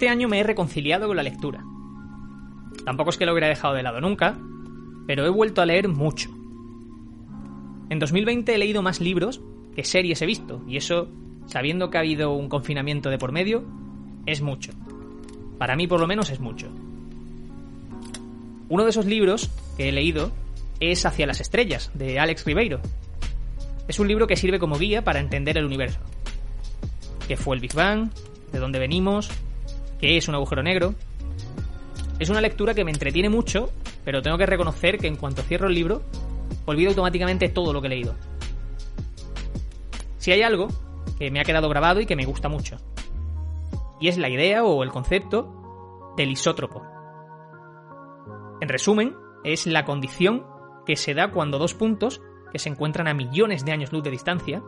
Este año me he reconciliado con la lectura. Tampoco es que lo hubiera dejado de lado nunca, pero he vuelto a leer mucho. En 2020 he leído más libros que series he visto, y eso, sabiendo que ha habido un confinamiento de por medio, es mucho. Para mí por lo menos es mucho. Uno de esos libros que he leído es Hacia las Estrellas, de Alex Ribeiro. Es un libro que sirve como guía para entender el universo. ¿Qué fue el Big Bang? ¿De dónde venimos? ¿Qué es un agujero negro? Es una lectura que me entretiene mucho, pero tengo que reconocer que en cuanto cierro el libro, olvido automáticamente todo lo que he leído. Si hay algo que me ha quedado grabado y que me gusta mucho, y es la idea o el concepto del isótropo. En resumen, es la condición que se da cuando dos puntos, que se encuentran a millones de años luz de distancia,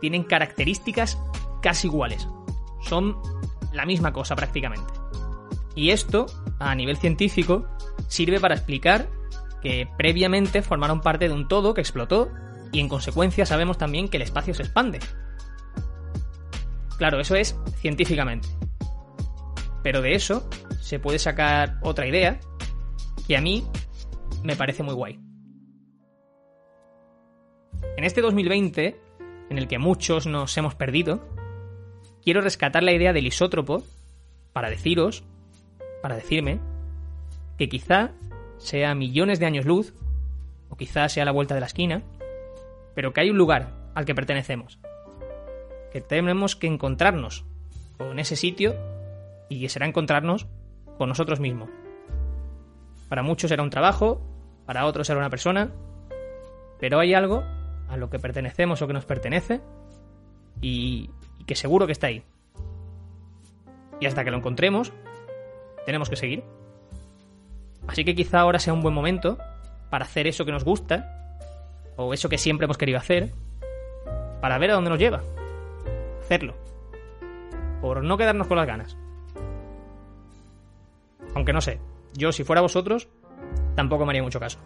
tienen características casi iguales. Son la misma cosa prácticamente. Y esto, a nivel científico, sirve para explicar que previamente formaron parte de un todo que explotó y en consecuencia sabemos también que el espacio se expande. Claro, eso es científicamente. Pero de eso se puede sacar otra idea que a mí me parece muy guay. En este 2020, en el que muchos nos hemos perdido, quiero rescatar la idea del isótropo para deciros, para decirme, que quizá sea millones de años luz, o quizá sea la vuelta de la esquina, pero que hay un lugar al que pertenecemos, que tenemos que encontrarnos con ese sitio y que será encontrarnos con nosotros mismos. Para muchos será un trabajo, para otros será una persona, pero hay algo a lo que pertenecemos o que nos pertenece y, y que seguro que está ahí. Y hasta que lo encontremos, tenemos que seguir. Así que quizá ahora sea un buen momento para hacer eso que nos gusta, o eso que siempre hemos querido hacer, para ver a dónde nos lleva. Hacerlo. Por no quedarnos con las ganas. Aunque no sé, yo si fuera vosotros, tampoco me haría mucho caso.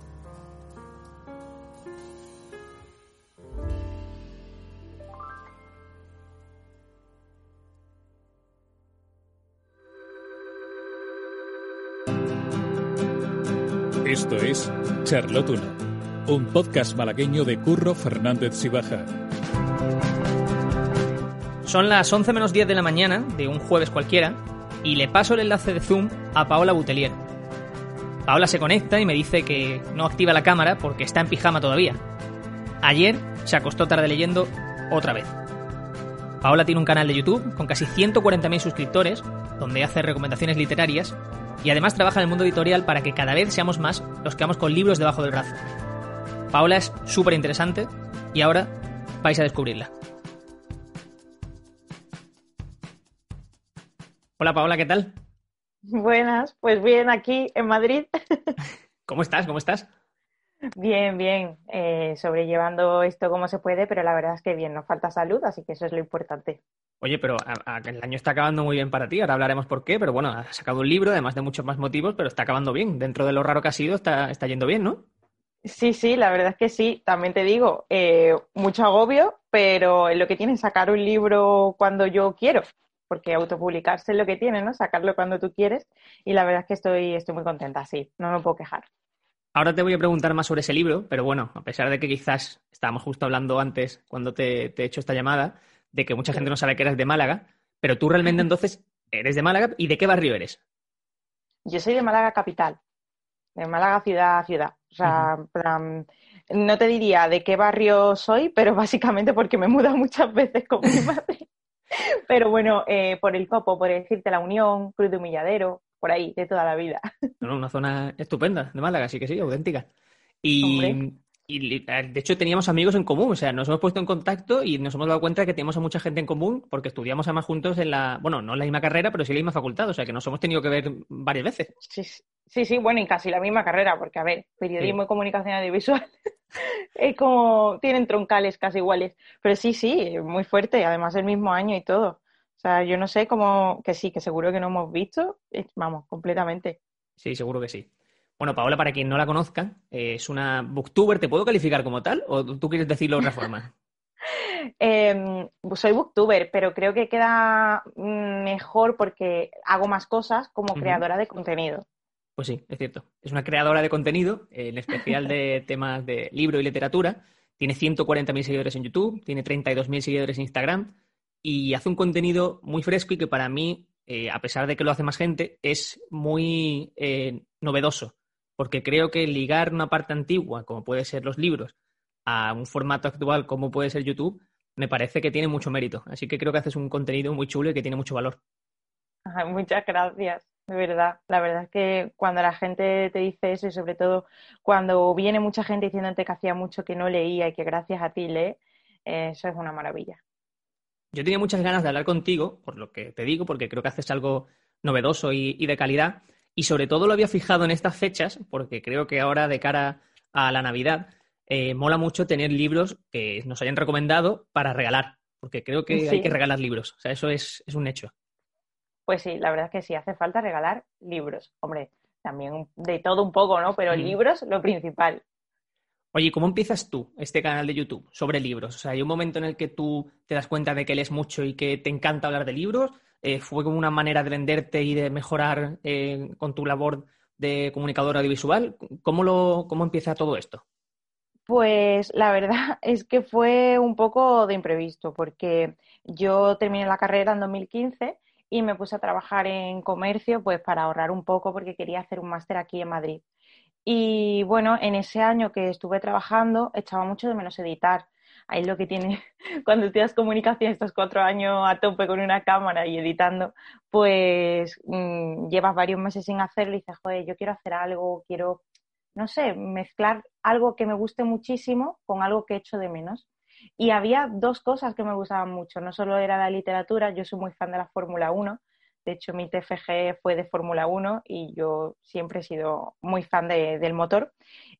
Esto es Charlotte 1, un podcast malagueño de Curro Fernández Sibaja. Son las 11 menos 10 de la mañana de un jueves cualquiera y le paso el enlace de Zoom a Paola Butelier. Paola se conecta y me dice que no activa la cámara porque está en pijama todavía. Ayer se acostó tarde leyendo otra vez. Paola tiene un canal de YouTube con casi 140.000 suscriptores donde hace recomendaciones literarias y además trabaja en el mundo editorial para que cada vez seamos más los que vamos con libros debajo del brazo. Paola es súper interesante y ahora vais a descubrirla. Hola Paola, ¿qué tal? Buenas, pues bien, aquí en Madrid. ¿Cómo estás? ¿Cómo estás? Bien, bien, eh, sobrellevando esto como se puede, pero la verdad es que bien, nos falta salud, así que eso es lo importante. Oye, pero a- a- el año está acabando muy bien para ti, ahora hablaremos por qué, pero bueno, has sacado un libro, además de muchos más motivos, pero está acabando bien. Dentro de lo raro que ha sido, está, está yendo bien, ¿no? Sí, sí, la verdad es que sí, también te digo, eh, mucho agobio, pero lo que tiene es sacar un libro cuando yo quiero, porque autopublicarse es lo que tiene, ¿no? Sacarlo cuando tú quieres, y la verdad es que estoy, estoy muy contenta, sí, no me puedo quejar. Ahora te voy a preguntar más sobre ese libro, pero bueno, a pesar de que quizás estábamos justo hablando antes, cuando te, te he hecho esta llamada, de que mucha gente no sabe que eres de Málaga, pero tú realmente entonces eres de Málaga y de qué barrio eres. Yo soy de Málaga capital, de Málaga ciudad a ciudad. O sea, plan, no te diría de qué barrio soy, pero básicamente porque me he mudado muchas veces con mi madre. Pero bueno, eh, por el Copo, por decirte La Unión, Cruz de Humilladero, por ahí, de toda la vida. No, una zona estupenda de Málaga, sí que sí, auténtica. Y, y, de hecho teníamos amigos en común, o sea, nos hemos puesto en contacto y nos hemos dado cuenta de que tenemos a mucha gente en común porque estudiamos además juntos en la, bueno, no en la misma carrera, pero sí en la misma facultad, o sea, que nos hemos tenido que ver varias veces. Sí, sí, bueno, y casi la misma carrera, porque a ver, periodismo y comunicación audiovisual es como, tienen troncales casi iguales, pero sí, sí, muy fuerte, además el mismo año y todo. O sea, yo no sé cómo, que sí, que seguro que no hemos visto, vamos, completamente. Sí, seguro que sí. Bueno, Paola, para quien no la conozca, eh, es una booktuber. ¿Te puedo calificar como tal o tú quieres decirlo de otra forma? Em, soy booktuber, pero creo que queda mejor porque hago más cosas como creadora de contenido. Pues sí, es cierto. Es una creadora de contenido, en especial de temas de libro y literatura. Tiene 140.000 seguidores en YouTube, tiene 32.000 seguidores en Instagram y hace un contenido muy fresco y que para mí, eh, a pesar de que lo hace más gente, es muy eh, novedoso porque creo que ligar una parte antigua, como puede ser los libros, a un formato actual como puede ser YouTube, me parece que tiene mucho mérito. Así que creo que haces un contenido muy chulo y que tiene mucho valor. muchas gracias, de verdad. La verdad es que cuando la gente te dice eso y sobre todo cuando viene mucha gente diciéndote que hacía mucho que no leía y que gracias a ti lee, eso es una maravilla. Yo tenía muchas ganas de hablar contigo, por lo que te digo, porque creo que haces algo novedoso y de calidad. Y sobre todo lo había fijado en estas fechas, porque creo que ahora de cara a la Navidad, eh, mola mucho tener libros que nos hayan recomendado para regalar, porque creo que hay que regalar libros. O sea, eso es, un hecho. Pues sí, la verdad es que sí, hace falta regalar libros. Hombre, también de todo un poco, ¿no? Pero libros, lo principal. Oye, ¿cómo empiezas tú este canal de YouTube sobre libros? O sea, ¿hay un momento en el que tú te das cuenta de que lees mucho y que te encanta hablar de libros? Eh, fue como una manera de venderte y de mejorar eh, con tu labor de comunicador audiovisual. ¿Cómo, lo, ¿Cómo empieza todo esto? Pues la verdad es que fue un poco de imprevisto, porque yo terminé la carrera en 2015 y me puse a trabajar en comercio pues para ahorrar un poco porque quería hacer un máster aquí en Madrid. Y bueno, en ese año que estuve trabajando echaba mucho de menos editar ahí lo que tiene cuando estudias comunicación estos cuatro años a tope con una cámara y editando, pues mm, llevas varios meses sin hacerlo y dices, joder, yo quiero hacer algo, quiero, no sé, mezclar algo que me guste muchísimo con algo que echo de menos. Y había dos cosas que me gustaban mucho, no solo era la literatura, yo soy muy fan de la Fórmula 1, de hecho mi TFG fue de Fórmula 1 y yo siempre he sido muy fan del motor.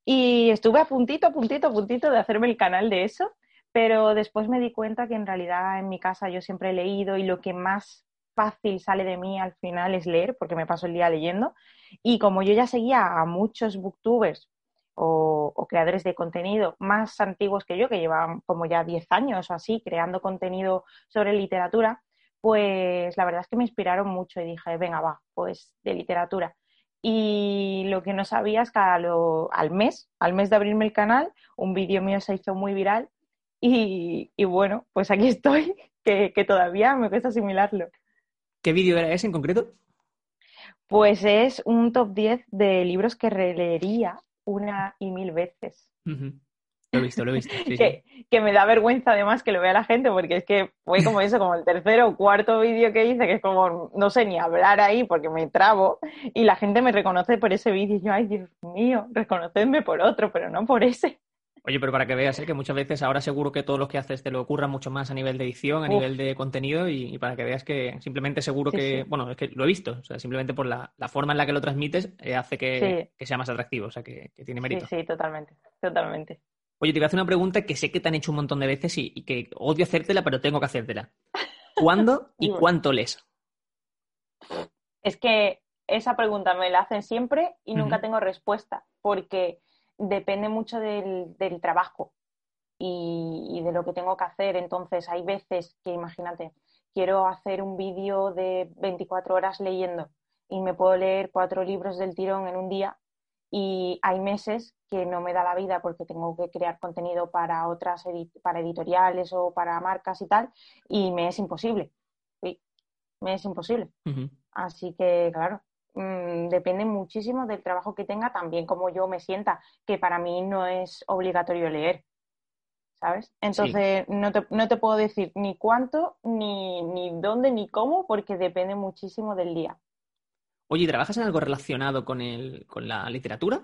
Y estuve a puntito, a puntito, a puntito de hacerme el canal de eso pero después me di cuenta que en realidad en mi casa yo siempre he leído y lo que más fácil sale de mí al final es leer, porque me paso el día leyendo. Y como yo ya seguía a muchos booktubers o, creadores de contenido más antiguos que yo, que llevaban como ya 10 años o así creando contenido sobre literatura, pues la verdad es que me inspiraron mucho y dije, venga, va, pues de literatura. Y lo que no sabía es que al mes, al mes de abrirme el canal, un vídeo mío se hizo muy viral y, bueno, pues aquí estoy, que, todavía me cuesta asimilarlo. ¿Qué vídeo era ese en concreto? Pues es un top 10 de libros que releería una y mil veces. Lo he visto, lo he visto. que, que, me da vergüenza además que lo vea la gente, porque es que fue como eso, como el tercero o cuarto vídeo que hice, que es como, no sé ni hablar ahí porque me trabo, y la gente me reconoce por ese vídeo, y yo, ay Dios mío, reconocedme por otro, pero no por ese. Oye, pero para que veas ¿eh? que muchas veces ahora seguro que todos los que haces te lo ocurran mucho más a nivel de edición, a nivel de contenido y, para que veas que simplemente seguro que, bueno, es que lo he visto, o sea, simplemente por la, forma en la que lo transmites eh, hace que, sea más atractivo, o sea, que, tiene mérito. Sí, sí, totalmente, totalmente. Oye, te voy a hacer una pregunta que sé que te han hecho un montón de veces y, que odio hacértela, pero tengo que hacértela. ¿Cuándo y cuánto lees? Es que esa pregunta me la hacen siempre y nunca tengo respuesta, porque depende mucho del, trabajo y, de lo que tengo que hacer. Entonces, hay veces que, imagínate, quiero hacer un vídeo de 24 horas leyendo y me puedo leer cuatro libros del tirón en un día y hay meses que no me da la vida porque tengo que crear contenido para otras para editoriales o para marcas y tal y me es imposible. Sí, me es imposible. Así que, claro, Mm, depende muchísimo del trabajo que tenga, también como yo me sienta, que para mí no es obligatorio leer. ¿Sabes? Entonces no, te, no, te, puedo decir ni cuánto, ni, ni dónde, ni cómo, porque depende muchísimo del día. Oye, ¿trabajas en algo relacionado con, el, con la literatura?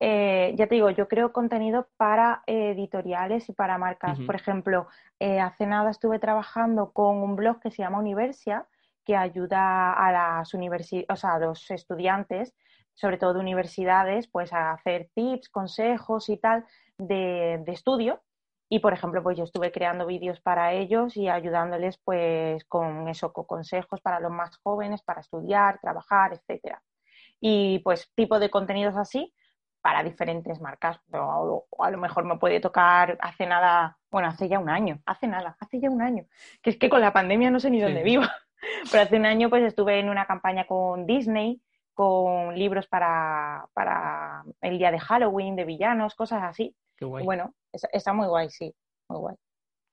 Eh, ya te digo, yo creo contenido para editoriales y para marcas. Por ejemplo, eh, hace nada estuve trabajando con un blog que se llama Universia, que ayuda a las o sea, a los estudiantes, sobre todo de universidades, pues a hacer tips, consejos y tal de, de estudio. Y, por ejemplo, pues yo estuve creando vídeos para ellos y ayudándoles pues con eso, con consejos para los más jóvenes, para estudiar, trabajar, etcétera. Y pues tipo de contenidos así, para diferentes marcas. O, a lo mejor me puede tocar hace nada, bueno, hace ya un año, hace nada, hace ya un año. Que es que con la pandemia no sé ni dónde vivo. Pero hace un año pues estuve en una campaña con Disney, con libros para, para el día de Halloween, de villanos, cosas así. Bueno, está, muy guay, sí, muy guay.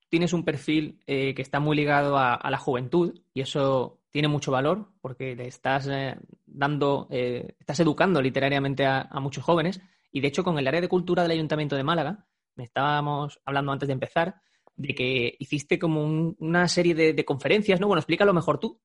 Tienes un perfil eh, que está muy ligado a, la juventud y eso tiene mucho valor porque le estás eh, dando, eh, estás educando literariamente a, muchos jóvenes. Y de hecho, con el área de cultura del Ayuntamiento de Málaga, me estábamos hablando antes de empezar, de que hiciste como una serie de, conferencias, ¿no? Bueno, explícalo mejor tú.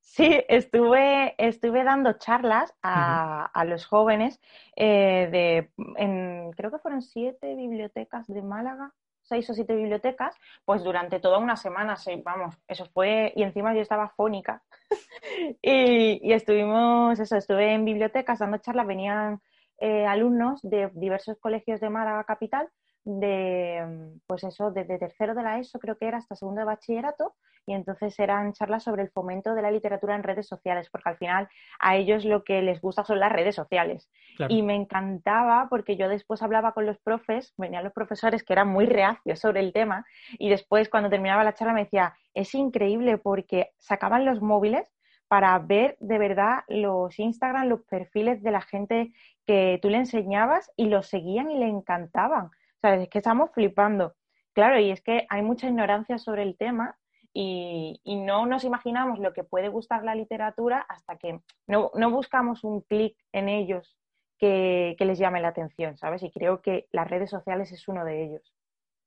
Sí, estuve, estuve dando charlas a, los jóvenes eh, de, en, creo que fueron siete bibliotecas de Málaga, seis o siete bibliotecas, pues durante toda una semana, vamos, eso fue, y encima yo estaba fónica. y, estuvimos, eso, estuve en bibliotecas dando charlas, venían eh, alumnos de diversos colegios de Málaga Capital de, pues eso, desde tercero de la ESO creo que era hasta segundo de bachillerato y entonces eran charlas sobre el fomento de la literatura en redes sociales, porque al final a ellos lo que les gusta son las redes sociales. Y me encantaba porque yo después hablaba con los profes, venían los profesores que eran muy reacios sobre el tema y después cuando terminaba la charla me decía, es increíble porque sacaban los móviles para ver de verdad los Instagram, los perfiles de la gente que tú le enseñabas y los seguían y le encantaban. ¿Sabes? Es que estamos flipando. Claro, y es que hay mucha ignorancia sobre el tema y, no nos imaginamos lo que puede gustar la literatura hasta que no, buscamos un clic en ellos que, les llame la atención, ¿sabes? Y creo que las redes sociales es uno de ellos.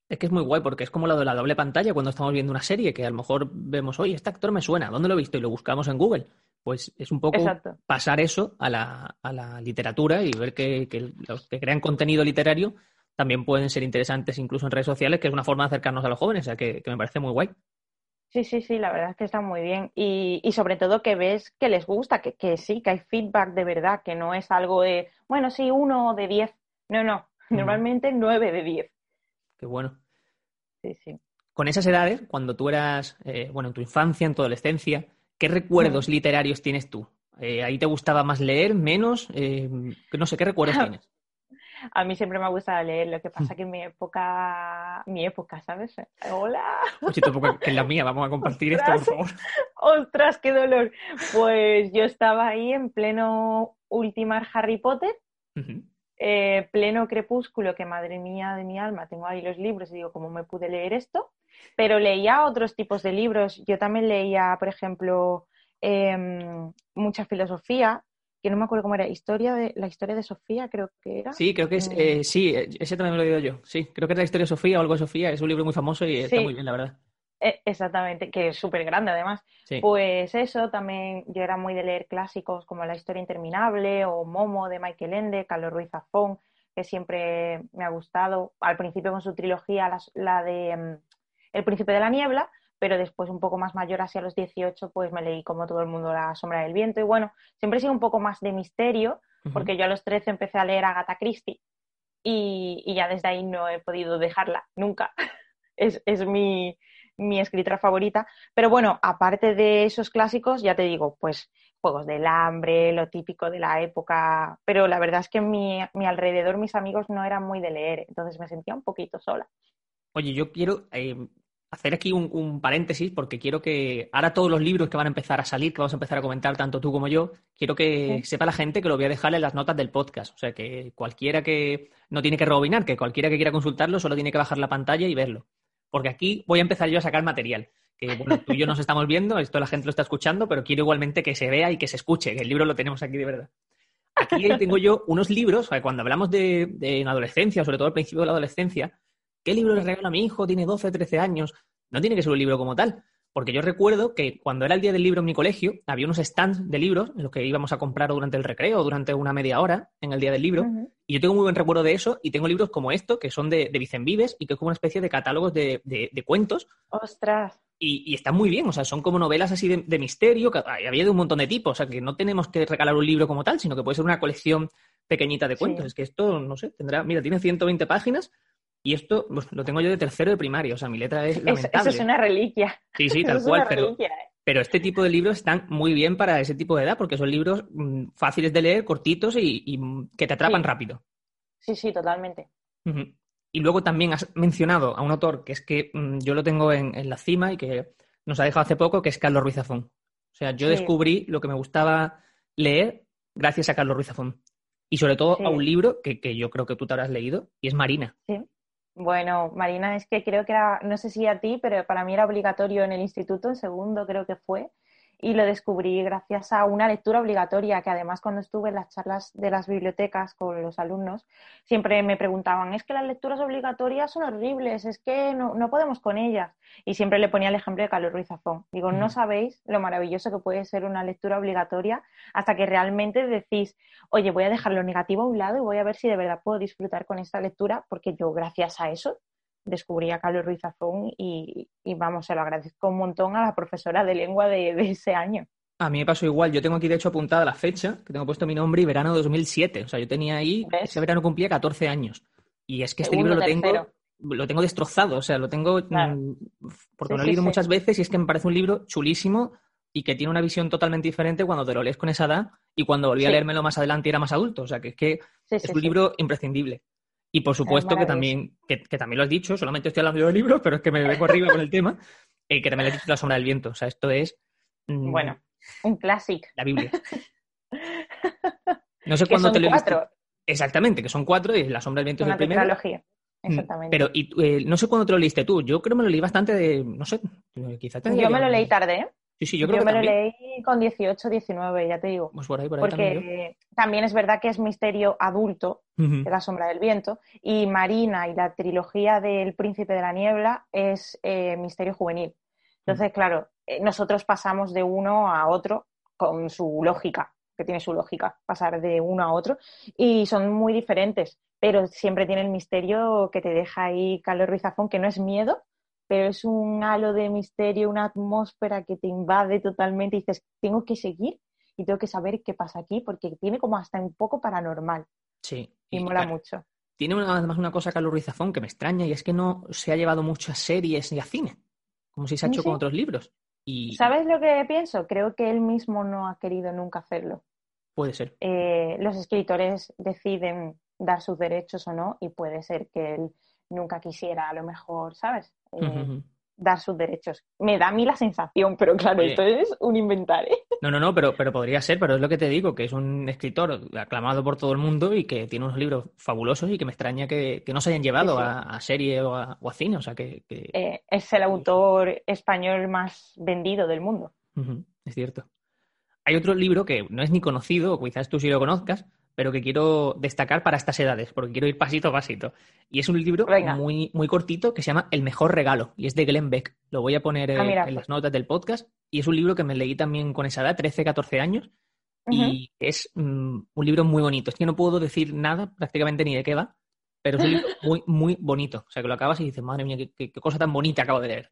Es que es muy guay porque es como lo de la doble pantalla cuando estamos viendo una serie que a lo mejor vemos, oye, este actor me suena, ¿dónde lo he visto? Y lo buscamos en Google. Pues es un poco pasar eso a la, a la, literatura y ver que, que los que crean contenido literario también pueden ser interesantes incluso en redes sociales, que es una forma de acercarnos a los jóvenes, o sea que, me parece muy guay. Sí, sí, sí, la verdad es que está muy bien. Y, sobre todo que ves que les gusta, que, que, sí, que hay feedback de verdad, que no es algo de, bueno, sí, uno de diez. No, no, normalmente nueve de diez. Qué bueno. Sí, sí. Con esas edades, cuando tú eras, eh, bueno, en tu infancia, en tu adolescencia, ¿qué recuerdos literarios tienes tú? Eh, ¿Ahí te gustaba más leer, menos? Eh, no sé, ¿qué recuerdos tienes? A mí siempre me ha gustado leer, lo que pasa que en mi época, mi época, ¿sabes? Hola. Oye, tu época, que es la mía, vamos a compartir esto, por favor. Ostras, qué dolor. Pues yo estaba ahí en pleno ultimar Harry Potter, eh, pleno crepúsculo, que madre mía de mi alma, tengo ahí los libros y digo, ¿cómo me pude leer esto? Pero leía otros tipos de libros. Yo también leía, por ejemplo, em, mucha filosofía, que no me acuerdo cómo era, historia de, la historia de Sofía, creo que era. Sí, creo que es, eh, sí, ese también me lo he oído yo, sí, creo que es la historia de Sofía o algo de Sofía, es un libro muy famoso y está muy bien, la verdad. Exactamente, que es súper grande además. Pues eso, también yo era muy de leer clásicos como La historia interminable o Momo de Michael Ende, Carlos Ruiz Zafón, que siempre me ha gustado. Al principio con su trilogía, la, la de mm, El príncipe de la niebla, pero después un poco más mayor, hacia los 18, pues me leí como todo el mundo La sombra del viento y bueno, siempre he sido un poco más de misterio, porque yo a los 13 empecé a leer Agatha Christie y, ya desde ahí no he podido dejarla, nunca. es, mi, mi escritora favorita. Pero bueno, aparte de esos clásicos, ya te digo, pues Juegos del Hambre, lo típico de la época, pero la verdad es que mi, mi alrededor, mis amigos no eran muy de leer, entonces me sentía un poquito sola. Oye, yo quiero, eh, hacer aquí un, paréntesis porque quiero que ahora todos los libros que van a empezar a salir, que vamos a empezar a comentar tanto tú como yo, quiero que sepa la gente que lo voy a dejar en las notas del podcast. O sea, que cualquiera que no tiene que rebobinar, que cualquiera que quiera consultarlo solo tiene que bajar la pantalla y verlo. Porque aquí voy a empezar yo a sacar material. Que bueno, tú y yo nos estamos viendo, esto la gente lo está escuchando, pero quiero igualmente que se vea y que se escuche, que el libro lo tenemos aquí de verdad. Aquí tengo yo unos libros, cuando hablamos de, de adolescencia, sobre todo al principio de la adolescencia, ¿Qué libro le regalo a mi hijo? Tiene 12, 13 años. No tiene que ser un libro como tal. Porque yo recuerdo que cuando era el día del libro en mi colegio, había unos stands de libros en los que íbamos a comprar durante el recreo, durante una media hora en el día del libro. Y yo tengo muy buen recuerdo de eso y tengo libros como esto, que son de, de Vicen Vives y que es como una especie de catálogos de, de, cuentos. ¡Ostras! Y, y, están muy bien, o sea, son como novelas así de, misterio, que había de un montón de tipos, o sea, que no tenemos que regalar un libro como tal, sino que puede ser una colección pequeñita de cuentos. Es que esto, no sé, tendrá, mira, tiene 120 páginas y esto pues, lo tengo yo de tercero de primaria, o sea, mi letra es lamentable. Eso, es una reliquia. Sí, sí, tal cual, pero, ¿eh? pero este tipo de libros están muy bien para ese tipo de edad, porque son libros mm, fáciles de leer, cortitos y, que te atrapan rápido. Sí, sí, totalmente. Y luego también has mencionado a un autor que es que mm, yo lo tengo en, la cima y que nos ha dejado hace poco, que es Carlos Ruiz Zafón. O sea, yo descubrí lo que me gustaba leer gracias a Carlos Ruiz Zafón. Y sobre todo a un libro que, que, yo creo que tú te habrás leído, y es Marina. Sí. Bueno, Marina, es que creo que era, no sé si a ti, pero para mí era obligatorio en el instituto, en segundo creo que fue, y lo descubrí gracias a una lectura obligatoria que además cuando estuve en las charlas de las bibliotecas con los alumnos siempre me preguntaban, es que las lecturas obligatorias son horribles, es que no, podemos con ellas. Y siempre le ponía el ejemplo de Carlos Ruiz Zafón. Digo, no sabéis lo maravilloso que puede ser una lectura obligatoria hasta que realmente decís, oye, voy a dejar lo negativo a un lado y voy a ver si de verdad puedo disfrutar con esta lectura porque yo gracias a eso descubrí a Carlos Ruiz Zafón y, vamos, se lo agradezco un montón a la profesora de lengua de, ese año. A mí me pasó igual, yo tengo aquí de hecho apuntada la fecha, que tengo puesto mi nombre y verano 2007, o sea, yo tenía ahí, ese verano cumplía 14 años. Y es que este libro lo tengo, lo tengo destrozado, o sea, lo tengo mm, porque lo he leído muchas veces y es que me parece un libro chulísimo y que tiene una visión totalmente diferente cuando te lo lees con esa edad y cuando volví a leérmelo más adelante y era más adulto, o sea, que es que es un libro imprescindible. Y por supuesto que también, que, también lo has dicho, solamente estoy hablando de libros, pero es que me vengo arriba con el tema, y que también lo has dicho La sombra del viento. O sea, esto es... Mm, bueno, un clásico. La Biblia. No sé cuándo te lo cuatro. Exactamente, que son cuatro y La sombra del viento es el primero. Mm, exactamente. Pero y, eh, no sé cuándo te lo leíste tú. Yo creo que me lo leí bastante de, no sé, quizás Yo me lo leí tarde, ¿eh? Sí, sí, yo creo yo me lo leí con 18, 19, ya te digo. Pues por ahí, por ahí Porque también, es verdad que es misterio adulto, de La sombra del viento, y Marina y la trilogía del Príncipe de la Niebla es eh, misterio juvenil. Entonces, claro, eh, nosotros pasamos de uno a otro con su lógica, que tiene su lógica, pasar de uno a otro, y son muy diferentes, pero siempre tiene el misterio que te deja ahí Carlos Ruiz Zafón, que no es miedo, pero es un halo de misterio, una atmósfera que te invade totalmente y dices, tengo que seguir y tengo que saber qué pasa aquí porque tiene como hasta un poco paranormal. Sí. Y, mola mucho. Tiene además una cosa, Carlos Ruiz Zafón, que me extraña y es que no se ha llevado mucho a series y a cine, como si se ha hecho con otros libros. Y... ¿Sabes lo que pienso? Creo que él mismo no ha querido nunca hacerlo. Puede ser. Eh, los escritores deciden dar sus derechos o no y puede ser que él nunca quisiera a lo mejor, ¿sabes? Eh, dar sus derechos. Me da a mí la sensación, pero claro, esto es un inventario. ¿eh? No, no, no, pero, pero podría ser, pero es lo que te digo, que es un escritor aclamado por todo el mundo y que tiene unos libros fabulosos y que me extraña que, no se hayan llevado A, serie o a, cine, o sea que... Eh, es el autor español más vendido del mundo. es cierto. Hay otro libro que no es ni conocido, o quizás tú sí lo conozcas, pero que quiero destacar para estas edades, porque quiero ir pasito a pasito. Y es un libro muy, muy cortito que se llama El mejor regalo, y es de Glenn Beck. Lo voy a poner ah, eh, en las notas del podcast. Y es un libro que me leí también con esa edad, 13, 14 años, y es mm, un libro muy bonito. Es que no puedo decir nada prácticamente ni de qué va, pero es un libro muy, muy bonito. O sea, que lo acabas y dices, madre mía, qué, cosa tan bonita acabo de leer.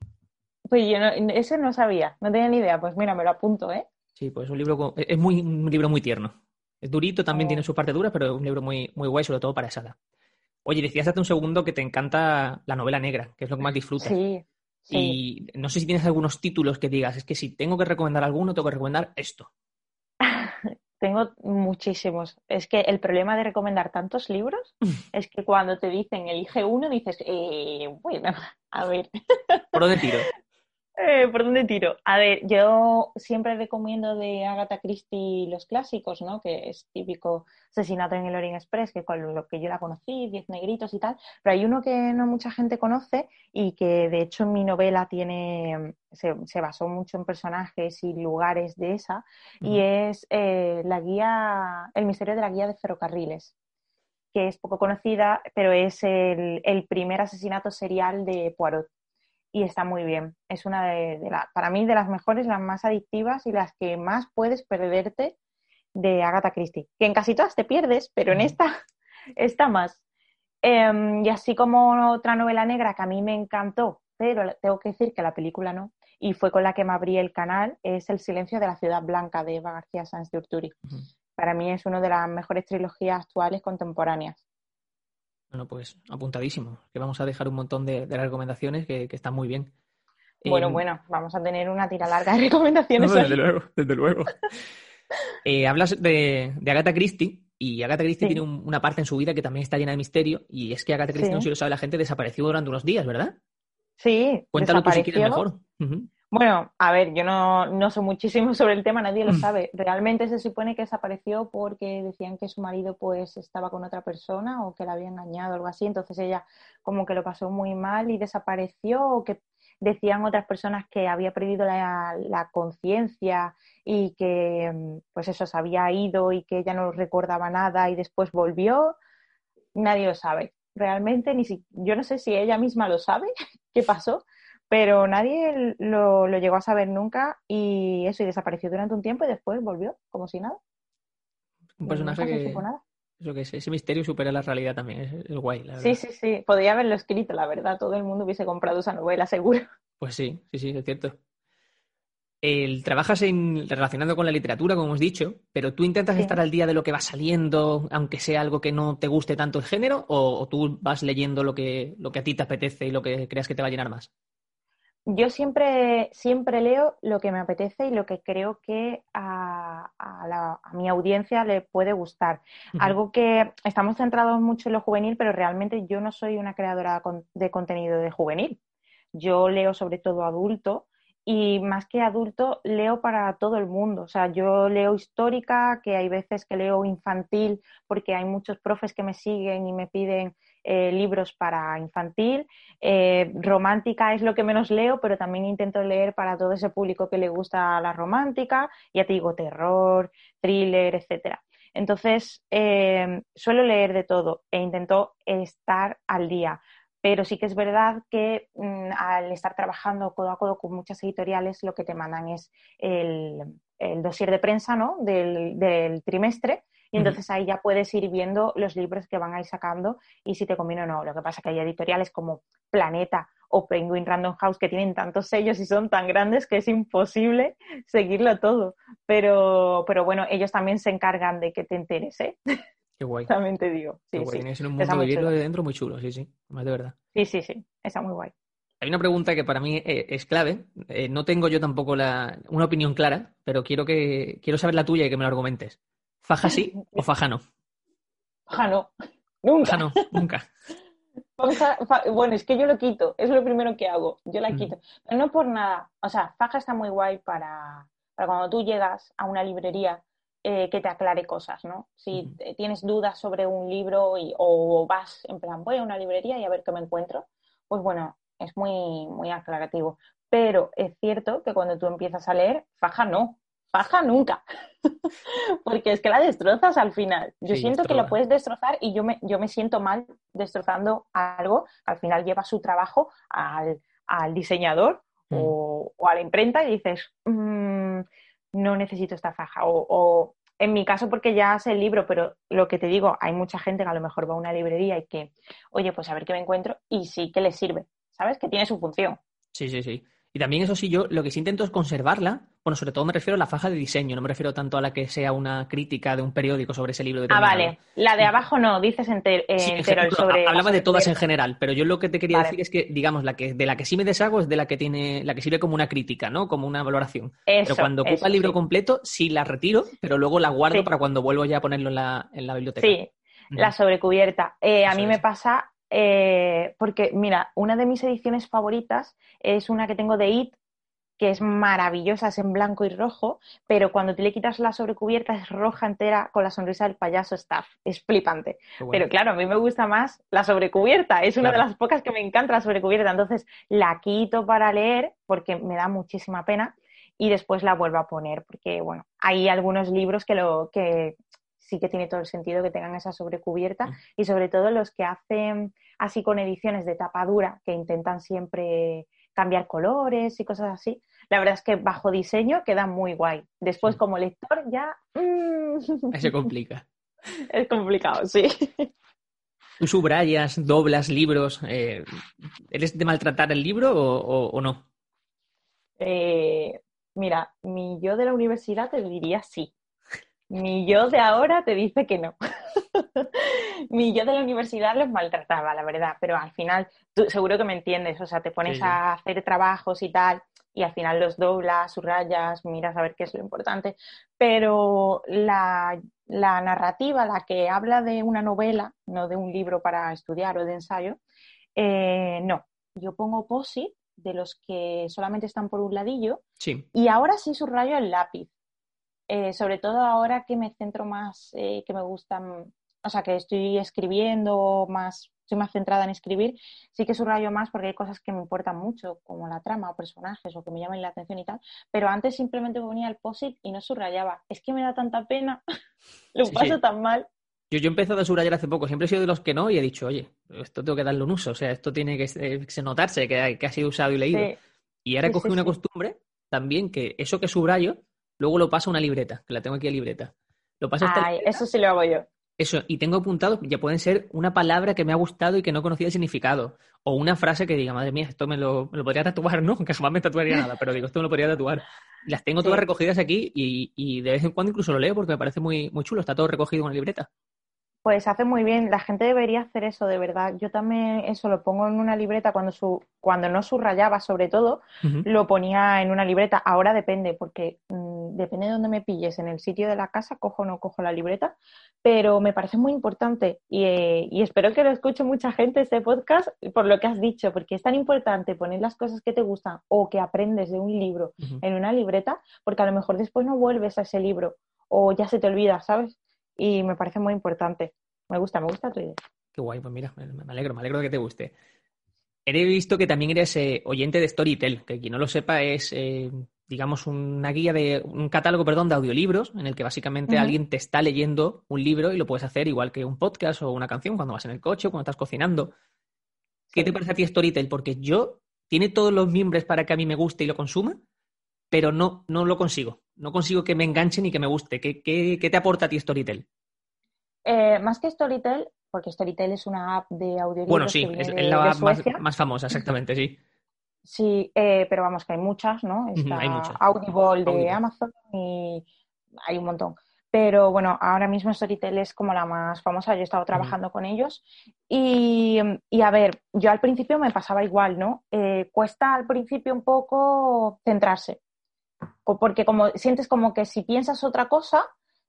Pues yo no, ese no sabía, no tenía ni idea. Pues mira, me lo apunto, ¿eh? Sí, pues es un libro, es muy, un libro muy tierno. Es durito, también tiene oh. su parte dura, pero es un libro muy, muy guay, sobre todo para esa edad. Oye, decías hace un segundo que te encanta la novela negra, que es lo que más disfrutas. Sí, Y no sé si tienes algunos títulos que digas, es que si tengo que recomendar alguno, tengo que recomendar esto. tengo muchísimos. Es que el problema de recomendar tantos libros es que cuando te dicen elige uno, dices, eh, bueno, a ver. ¿Por dónde tiro? Eh, ¿Por dónde tiro? A ver, yo siempre recomiendo de Agatha Christie los clásicos, ¿no? Que es típico Asesinato en el Orient Express, que con lo que yo la conocí, Diez Negritos y tal. Pero hay uno que no mucha gente conoce y que de hecho en mi novela tiene, se, basó mucho en personajes y lugares de esa, y es eh, la guía, el misterio de la guía de ferrocarriles que es poco conocida, pero es el, el primer asesinato serial de Poirot y está muy bien. Es una de, la, para mí de las mejores, las más adictivas y las que más puedes perderte de Agatha Christie. Que en casi todas te pierdes, pero en esta está más. Em, y así como otra novela negra que a mí me encantó, pero tengo que decir que la película no, y fue con la que me abrí el canal, es El silencio de la ciudad blanca de Eva García Sánchez de Urturi. Para mí es una de las mejores trilogías actuales contemporáneas. Bueno, pues apuntadísimo. Que vamos a dejar un montón de, recomendaciones que, están muy bien. Bueno, em, bueno, vamos a tener una tira larga de recomendaciones. desde luego, desde luego. Eh, hablas de, Agatha Christie y Agatha Christie tiene una parte en su vida que también está llena de misterio y es que Agatha Christie, no sé si lo sabe la gente, desapareció durante unos días, ¿verdad? Sí. Cuéntalo tú si quieres mejor. Bueno, a ver, yo no, no sé muchísimo sobre el tema, nadie lo mm. sabe. Realmente se supone que desapareció porque decían que su marido pues estaba con otra persona o que la había engañado o algo así, entonces ella como que lo pasó muy mal y desapareció o que decían otras personas que había perdido la, la conciencia y que pues eso se había ido y que ella no recordaba nada y después volvió. Nadie lo sabe. Realmente ni si, yo no sé si ella misma lo sabe qué pasó, pero nadie lo, llegó a saber nunca y eso, y desapareció durante un tiempo y después volvió como si nada. Un personaje que... Eso que es, ese misterio supera la realidad también, es, guay, la verdad. Sí, sí, sí, podría haberlo escrito, la verdad, todo el mundo hubiese comprado esa novela, seguro. Pues sí, sí, sí, es cierto. El, trabajas en, relacionado con la literatura, como hemos dicho, pero tú intentas estar al día de lo que va saliendo, aunque sea algo que no te guste tanto el género, o, o, tú vas leyendo lo que, lo que a ti te apetece y lo que creas que te va a llenar más yo siempre, siempre leo lo que me apetece y lo que creo que a, mi audiencia le puede gustar. Algo que estamos centrados mucho en lo juvenil, pero realmente yo no soy una creadora de contenido de juvenil. Yo leo sobre todo adulto y más que adulto leo para todo el mundo. O sea, yo leo histórica, que hay veces que leo infantil porque hay muchos profes que me siguen y me piden eh, libros para infantil. Eh, romántica es lo que menos leo, pero también intento leer para todo ese público que le gusta la romántica. Ya te digo, terror, thriller, etcétera. Entonces, eh, suelo leer de todo e intento estar al día pero sí que es verdad que mm, al estar trabajando codo a codo con muchas editoriales, lo que te mandan es el, el dossier de prensa ¿no? del, trimestre. Y entonces ahí ya puedes ir viendo los libros que van a ir sacando y si te conviene o no. Lo que pasa es que hay editoriales como Planeta o Penguin Random House que tienen tantos sellos y son tan grandes que es imposible seguirlo todo. Pero, pero bueno, ellos también se encargan de que te enteres, ¿eh? Qué guay. También te digo. Sí, Qué guay. Sí. un mundo de dentro muy chulo, sí, sí. Más de verdad. Sí, sí, sí. Está muy guay. Hay una pregunta que para mí eh, es clave. Eh, no tengo yo tampoco la, una opinión clara, pero quiero, que, quiero saber la tuya y que me lo argumentes. ¿Faja sí o faja no? Faja no. Nunca. Faja no, nunca. bueno, es que yo lo quito. Es lo primero que hago. Yo la quito. Pero no por nada. O sea, faja está muy guay para, para cuando tú llegas a una librería eh, que te aclare cosas, ¿no? Si tienes dudas sobre un libro y, o vas en plan, voy a una librería y a ver qué me encuentro, pues bueno, es muy, muy aclarativo. Pero es cierto que cuando tú empiezas a leer, faja no, faja nunca, porque es que la destrozas al final. Yo siento que lo puedes destrozar y yo me, yo me siento mal destrozando algo que al final lleva su trabajo al, diseñador mm. o, a la imprenta y dices, mm, no necesito esta faja. O, en mi caso, porque ya sé el libro, pero lo que te digo, hay mucha gente que a lo mejor va a una librería y que, oye, pues a ver qué me encuentro y sí que le sirve, ¿sabes? Que tiene su función. Sí, sí, sí. Y también eso sí, yo lo que sí intento es conservarla. Bueno, sobre todo me refiero a la faja de diseño, no me refiero tanto a la que sea una crítica de un periódico sobre ese libro. Ah, vale. La de abajo no, dices entero, sobre... Hablaba de todas en general, pero yo lo que te quería decir es que, digamos, la que de la que sí me deshago es de la que tiene, la que sirve como una crítica, ¿no? Como una valoración. pero cuando ocupa el libro completo, sí la retiro, pero luego la guardo para cuando vuelvo ya a ponerlo en la, en la biblioteca. Sí, la sobrecubierta. Eh, a mí me pasa eh, porque, mira, una de mis ediciones favoritas es una que tengo de It, que es maravillosa, es en blanco y rojo, pero cuando te le quitas la sobrecubierta es roja entera con la sonrisa del payaso staff. Es flipante. Pero claro, a mí me gusta más la sobrecubierta. Es una de las pocas que me encanta la sobrecubierta. Entonces la quito para leer porque me da muchísima pena y después la vuelvo a poner porque, bueno, hay algunos libros que, lo, que sí que tiene todo el sentido que tengan esa sobrecubierta mm. y sobre todo los que hacen así con ediciones de tapadura que intentan siempre cambiar colores y cosas así. La verdad es que bajo diseño queda muy guay. Después, como lector, ya. Mm, Se complica. Es complicado, sí. ¿Tú subrayas, doblas libros? Eh, ¿Eres de maltratar el libro o, no? Eh, mira, mi yo de la universidad te diría sí. Mi yo de ahora te dice que no. mi yo de la universidad los maltrataba, la verdad, pero al final tú seguro que me entiendes, o sea, te pones a hacer trabajos y tal y al final los doblas, subrayas, miras a ver qué es lo importante, pero la, narrativa, la que habla de una novela, no de un libro para estudiar o de ensayo, eh, no, yo pongo posit de los que solamente están por un ladillo y ahora sí subrayo el lápiz. Eh, sobre todo ahora que me centro más, eh, que me gustan, o sea, que estoy escribiendo más estoy más centrada en escribir, sí que subrayo más porque hay cosas que me importan mucho, como la trama o personajes o que me llaman la atención y tal, pero antes simplemente ponía el posit y no subrayaba. Es que me da tanta pena, lo paso tan mal. Yo, yo he empezado a subrayar hace poco, siempre he sido de los que no y he dicho, oye, esto tengo que darle un uso, o sea, esto tiene que, que notarse que, que, ha sido usado y leído. Y ahora he cogido una costumbre también que eso que subrayo, luego lo paso a una libreta, que la tengo aquí en libreta. Lo paso Ay, eso sí lo hago yo. Eso, y tengo apuntado, ya pueden ser una palabra que me ha gustado y que no conocía el significado. O una frase que diga, madre mía, esto me lo, me lo podría tatuar, ¿no? Que jamás me tatuaría nada, pero digo, esto me lo podría tatuar. Las tengo todas recogidas aquí y, y, de vez en cuando incluso lo leo porque me parece muy, muy chulo, está todo recogido en una libreta. Pues hace muy bien, la gente debería hacer eso, de verdad. Yo también eso lo pongo en una libreta cuando, su, cuando no subrayaba, sobre todo, lo ponía en una libreta. Ahora depende, porque mm, depende de dónde me pilles. En el sitio de la casa cojo o no cojo la libreta, pero me parece muy importante y, eh, y, espero que lo escuche mucha gente este podcast por lo que has dicho, porque es tan importante poner las cosas que te gustan o que aprendes de un libro en una libreta, porque a lo mejor después no vuelves a ese libro o ya se te olvida, ¿sabes? Y me parece muy importante. Me gusta, me gusta tu idea. Qué guay, pues mira, me alegro, me alegro de que te guste. He visto que también eres eh, oyente de Storytel, que quien no lo sepa es, eh, digamos, una guía de, un catálogo, perdón, de audiolibros, en el que básicamente alguien te está leyendo un libro y lo puedes hacer igual que un podcast o una canción cuando vas en el coche o cuando estás cocinando. ¿Qué te parece a ti Storytel? Porque yo tiene todos los miembros para que a mí me guste y lo consuma, pero no, no lo consigo. No consigo que me enganchen y que me guste. ¿Qué, qué, te aporta a ti Storytel? Eh, más que Storytel, porque Storytel es una app de audiolibros. Bueno, sí, es, la app más, famosa, exactamente, sí. Sí, eh, pero vamos, que hay muchas, ¿no? Está hay muchas. Audible de Amazon y hay un montón. Pero bueno, ahora mismo Storytel es como la más famosa, yo he estado trabajando con ellos. Y, a ver, yo al principio me pasaba igual, ¿no? Eh, cuesta al principio un poco centrarse porque como sientes como que si piensas otra cosa,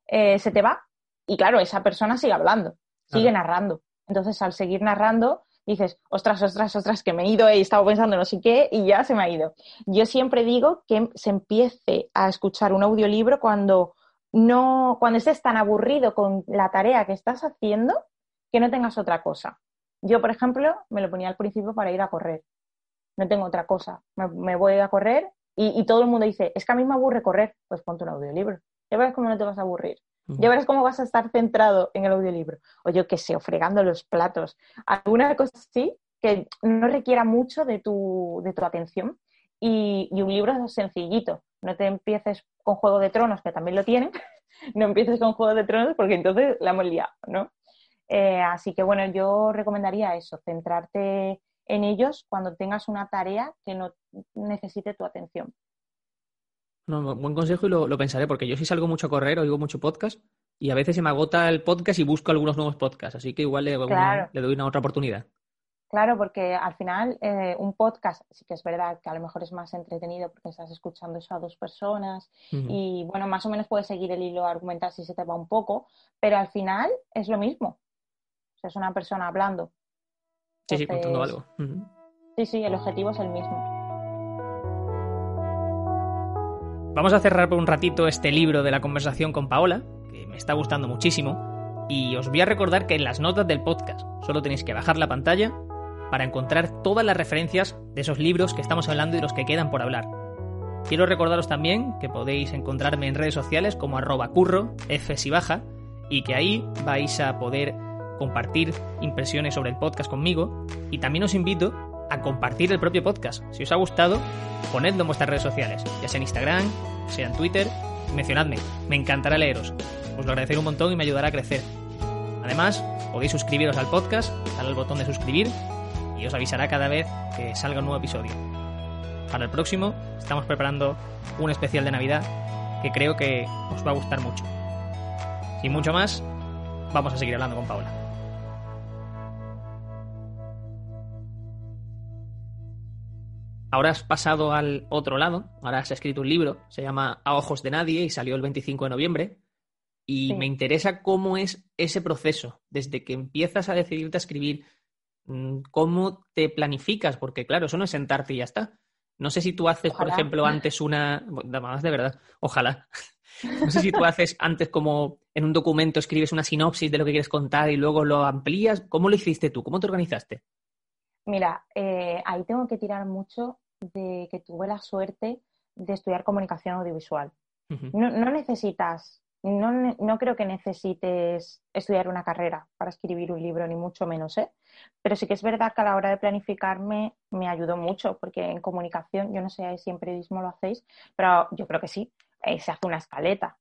eh, se te va. Y claro, esa persona sigue hablando, sigue narrando. Entonces, al seguir narrando, dices, ostras, ostras, ostras, que me he ido, he estado pensando no sé qué y ya se me ha ido. Yo siempre digo que se empiece a escuchar un audiolibro cuando no, cuando estés tan aburrido con la tarea que estás haciendo que no tengas otra cosa. Yo, por ejemplo, me lo ponía al principio para ir a correr. No tengo otra cosa. me voy a correr y, todo el mundo dice, es que a mí me aburre correr, pues ponte un audiolibro. Ya verás cómo no te vas a aburrir. Ya verás cómo vas a estar centrado en el audiolibro. O yo qué sé, o fregando los platos. Alguna cosa así que no requiera mucho de tu, de tu atención. Y, un libro sencillito. No te empieces con Juego de Tronos, que también lo tienen. no empieces con Juego de Tronos porque entonces la hemos liado, ¿no? Eh, así que bueno, yo recomendaría eso, centrarte en ellos cuando tengas una tarea que no necesite tu atención. No, buen consejo y lo, pensaré, porque yo sí salgo mucho a correr, oigo mucho podcast y a veces se me agota el podcast y busco algunos nuevos podcasts, así que igual le, doy una otra oportunidad. Claro, porque al final eh, un podcast sí que es verdad que a lo mejor es más entretenido porque estás escuchando eso a dos personas y bueno, más o menos puedes seguir el hilo argumental si se te va un poco, pero al final es lo mismo. O sea, es una persona hablando. Sí, sí, contando algo. Sí, sí, el objetivo es el mismo. Vamos a cerrar por un ratito este libro de la conversación con Paola, que me está gustando muchísimo, y os voy a recordar que en las notas del podcast solo tenéis que bajar la pantalla para encontrar todas las referencias de esos libros que estamos hablando y los que quedan por hablar. Quiero recordaros también que podéis encontrarme en redes sociales como arroba curro, f si baja, y que ahí vais a poder compartir impresiones sobre el podcast conmigo y también os invito a compartir el propio podcast. Si os ha gustado, ponedlo en vuestras redes sociales, ya sea en Instagram, sea en Twitter, mencionadme, me encantará leeros. Os lo agradeceré un montón y me ayudará a crecer. Además, podéis suscribiros al podcast, darle al botón de suscribir y os avisará cada vez que salga un nuevo episodio. Para el próximo estamos preparando un especial de Navidad que creo que os va a gustar mucho. Sin mucho más, vamos a seguir hablando con Paula. Ahora has pasado al otro lado, ahora has escrito un libro, se llama A Ojos de Nadie y salió el 25 de noviembre. Y Sí. me interesa cómo es ese proceso, desde que empiezas a decidirte a escribir, mm, cómo te planificas, porque claro, eso no es sentarte y ya está. No sé si tú haces, por ejemplo, antes una... Más de verdad, ojalá. No sé si tú haces antes como en un documento escribes una sinopsis de lo que quieres contar y luego lo amplías. ¿Cómo lo hiciste tú? ¿Cómo te organizaste? Mira, eh, ahí tengo que tirar mucho de que tuve la suerte de estudiar comunicación audiovisual. No, no necesitas, no, no creo que necesites estudiar una carrera para escribir un libro, ni mucho menos, ¿eh? Pero sí que es verdad que a la hora de planificarme me ayudó mucho, porque en comunicación, yo no sé si en periodismo lo hacéis, pero yo creo que sí, eh, se hace una escaleta.